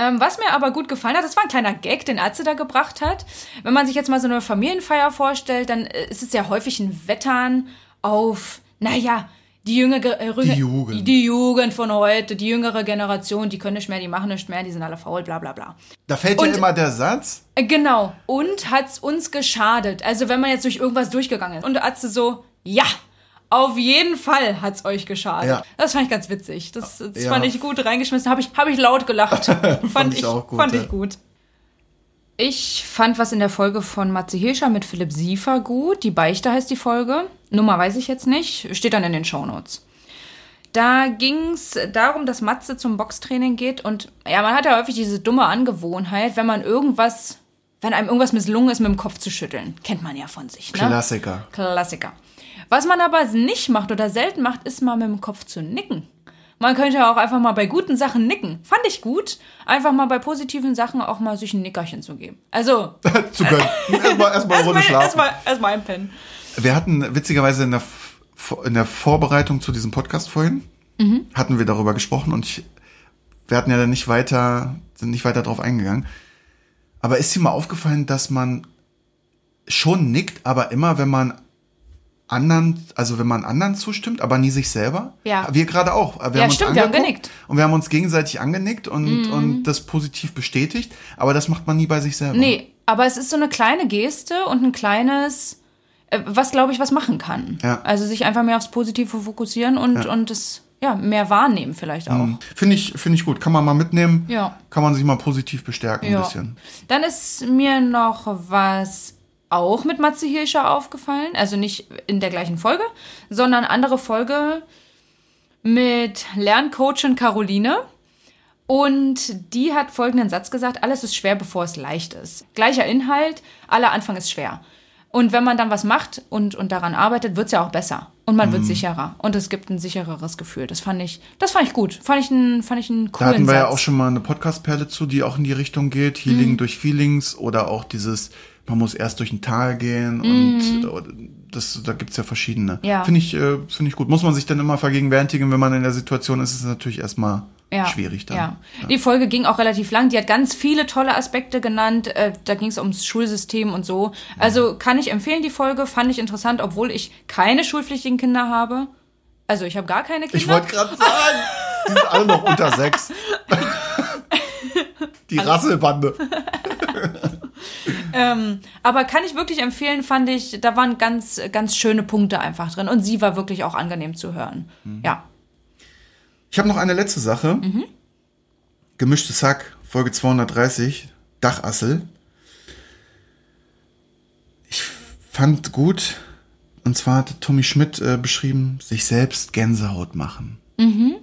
Ähm, was mir aber gut gefallen hat, das war ein kleiner Gag, den Atze da gebracht hat. Wenn man sich jetzt mal so eine Familienfeier vorstellt, dann äh, ist es ja häufig ein Wettern auf, naja, die jüngere, äh, Die Jugend. die Jugend von heute, die jüngere Generation, die können nicht mehr, die machen nicht mehr, die sind alle faul, bla bla bla. Da fällt Und- ja immer der Satz, Äh, Genau. Und hat's uns geschadet? Also wenn man jetzt durch irgendwas durchgegangen ist. Und Atze so, ja, auf jeden Fall hat's euch geschadet. Ja. Das fand ich ganz witzig. Das, das Ja. fand ich gut reingeschmissen. Habe ich, hab ich laut gelacht. fand, ich auch gut, Fand ja. ich gut. Ich fand was in der Folge von Matze Hirscher mit Philipp Siefer gut. Die Beichte heißt die Folge. Nummer weiß ich jetzt nicht. Steht dann in den Shownotes. Da ging es darum, dass Matze zum Boxtraining geht und ja, man hat ja häufig diese dumme Angewohnheit, wenn man irgendwas, wenn einem irgendwas misslungen ist, mit dem Kopf zu schütteln. Kennt man ja von sich, ne? Klassiker. Klassiker. Was man aber nicht macht oder selten macht, ist mal mit dem Kopf zu nicken. Man könnte ja auch einfach mal bei guten Sachen nicken. Fand ich gut. Einfach mal bei positiven Sachen auch mal sich ein Nickerchen zu geben. Also. zu gönnen. Erstmal erst mal eine Runde schlafen. Erstmal erst mal einpennen. Wir hatten witzigerweise in der, in der Vorbereitung zu diesem Podcast vorhin, Mhm. hatten wir darüber gesprochen und ich, wir hatten ja dann nicht weiter, sind nicht weiter drauf eingegangen. Aber ist dir mal aufgefallen, dass man schon nickt, aber immer, wenn man anderen, also wenn man anderen zustimmt, aber nie sich selber? Ja. Wir gerade auch. Wir Ja, haben uns stimmt, wir haben genickt. Mhm. Und wir haben uns gegenseitig angenickt und, und das positiv bestätigt, aber das macht man nie bei sich selber. Nee, aber es ist so eine kleine Geste und ein kleines, äh, was glaube ich, was machen kann. Ja. Also sich einfach mehr aufs Positive fokussieren und, und es ja, mehr wahrnehmen vielleicht auch. Finde ich, finde ich gut. Kann man mal mitnehmen. Ja. Kann man sich mal positiv bestärken ein Ja. bisschen. Dann ist mir noch was auch mit Matze Hirscher aufgefallen. Also nicht in der gleichen Folge, sondern andere Folge mit Lerncoachin Caroline. Und die hat folgenden Satz gesagt: Alles ist schwer, bevor es leicht ist. Gleicher Inhalt, aller Anfang ist schwer. Und wenn man dann was macht und, und daran arbeitet, wird es ja auch besser. Und man Mhm. wird sicherer. Und es gibt ein sichereres Gefühl. Das fand ich, das fand ich gut. Fand ich einen, fand ich einen Da coolen hatten wir Satz. ja auch schon mal eine Podcast-Perle zu, die auch in die Richtung geht. Mhm. Healing durch Feelings oder auch dieses, man muss erst durch ein Tal gehen und äh, das, da gibt's ja verschiedene. Mhm. Ja. Finde ich, äh, finde ich gut. Muss man sich dann immer vergegenwärtigen, wenn man in der Situation ist, ist es natürlich erstmal ja. schwierig dann. Ja. Die Folge ging auch relativ lang. Die hat ganz viele tolle Aspekte genannt. Äh, da ging es ums Schulsystem und so. Also kann ich empfehlen, die Folge. Fand ich interessant, obwohl ich keine schulpflichtigen Kinder habe. Also ich habe gar keine Kinder. Ich wollte gerade sagen, die sind alle noch unter sechs. die Rasselbande. Ähm, aber kann ich wirklich empfehlen, fand ich, da waren ganz, ganz schöne Punkte einfach drin. Und sie war wirklich auch angenehm zu hören. Mhm. Ja. Ich habe noch eine letzte Sache. Mhm. Gemischtes Hack, Folge 230, Dachassel. Ich fand gut, und zwar hatte Tommy Schmidt äh, beschrieben, sich selbst Gänsehaut machen. Mhm.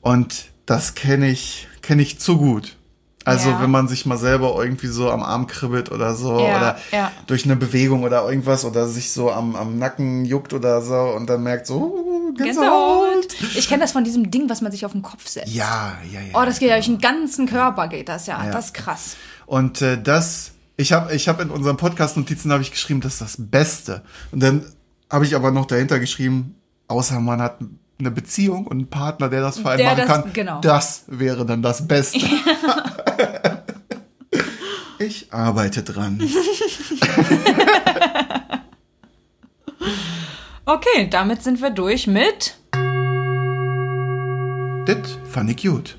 Und das kenne ich, kenne ich zu gut. Also Ja. wenn man sich mal selber irgendwie so am Arm kribbelt oder so Ja, oder ja. durch eine Bewegung oder irgendwas oder sich so am, am Nacken juckt oder so und dann merkt so, uh, Gänsehaut. Ich kenne das von diesem Ding, was man sich auf den Kopf setzt. Ja, ja, ja. Oh, das geht ja durch den ganzen Körper, geht das ja. Ja. Das ist krass. Und äh, das, ich habe ich hab in unseren Podcast-Notizen habe ich geschrieben, das ist das Beste. Und dann habe ich aber noch dahinter geschrieben, außer man hat eine Beziehung und einen Partner, der das für einen Der machen das- kann. genau. Das wäre dann das Beste. ich arbeite dran. Okay, damit sind wir durch mit Das fand ich gut.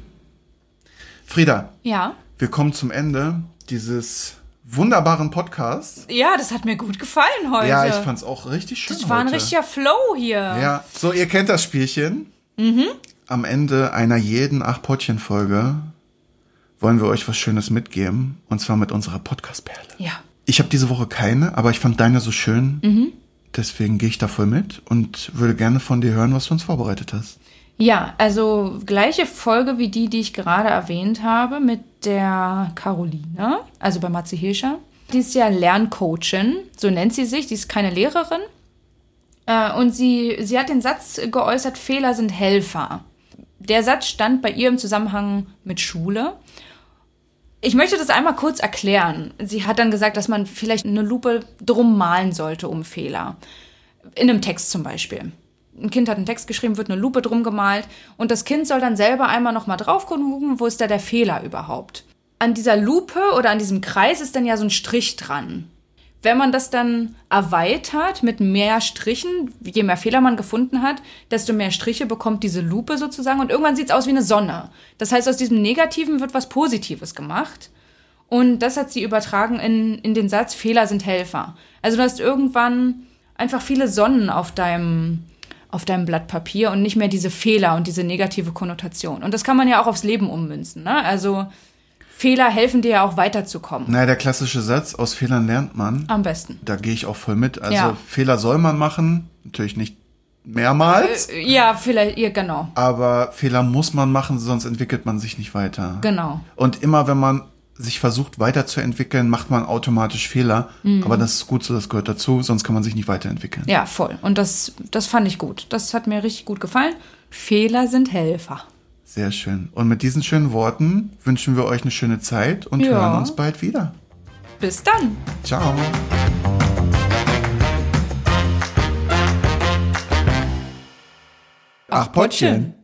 Frieda, ja. wir kommen zum Ende dieses wunderbaren Podcasts. Ja, das hat mir gut gefallen heute. Ja, ich fand's auch richtig schön. das war ein heute. richtiger Flow hier. Ja, so, ihr kennt das Spielchen. Mhm. Am Ende einer jeden Acht-Pottchen-Folge wollen wir euch was Schönes mitgeben. Und zwar mit unserer Podcast-Perle. Ja. Ich habe diese Woche keine, aber ich fand deine so schön. Mhm. Deswegen gehe ich da voll mit und würde gerne von dir hören, was du uns vorbereitet hast. Ja, also gleiche Folge wie die, die ich gerade erwähnt habe mit der Caroline, also bei Matze Hirscher. Die ist ja Lerncoachin, so nennt sie sich, die ist keine Lehrerin. Äh, Und sie, sie hat den Satz geäußert, Fehler sind Helfer. Der Satz stand bei ihr im Zusammenhang mit Schule. Ich möchte das einmal kurz erklären. Sie hat dann gesagt, dass man vielleicht eine Lupe drum malen sollte um Fehler. In einem Text zum Beispiel. Ein Kind hat einen Text geschrieben, wird eine Lupe drum gemalt und das Kind soll dann selber einmal nochmal drauf gucken, wo ist da der Fehler überhaupt. An dieser Lupe oder an diesem Kreis ist dann ja so ein Strich dran. Wenn man das dann erweitert mit mehr Strichen, je mehr Fehler man gefunden hat, desto mehr Striche bekommt diese Lupe sozusagen und irgendwann sieht es aus wie eine Sonne. Das heißt, aus diesem Negativen wird was Positives gemacht. Und das hat sie übertragen in, in den Satz, Fehler sind Helfer. Also du hast irgendwann einfach viele Sonnen auf deinem, auf deinem Blatt Papier und nicht mehr diese Fehler und diese negative Konnotation. Und das kann man ja auch aufs Leben ummünzen. Ne? Also Fehler helfen dir ja auch weiterzukommen. Naja, der klassische Satz, aus Fehlern lernt man. Am besten. Da gehe ich auch voll mit. Also Ja. Fehler soll man machen, natürlich nicht mehrmals, Äh, Ja, vielleicht, ja, genau. aber Fehler muss man machen, sonst entwickelt man sich nicht weiter. Genau. Und immer wenn man sich versucht weiterzuentwickeln, macht man automatisch Fehler. Mhm. Aber das ist gut so, das gehört dazu, sonst kann man sich nicht weiterentwickeln. Ja, voll. Und das, das fand ich gut. Das hat mir richtig gut gefallen. Fehler sind Helfer. Sehr schön. Und mit diesen schönen Worten wünschen wir euch eine schöne Zeit und Ja. hören uns bald wieder. Bis dann. Ciao. Ach, Pottchen.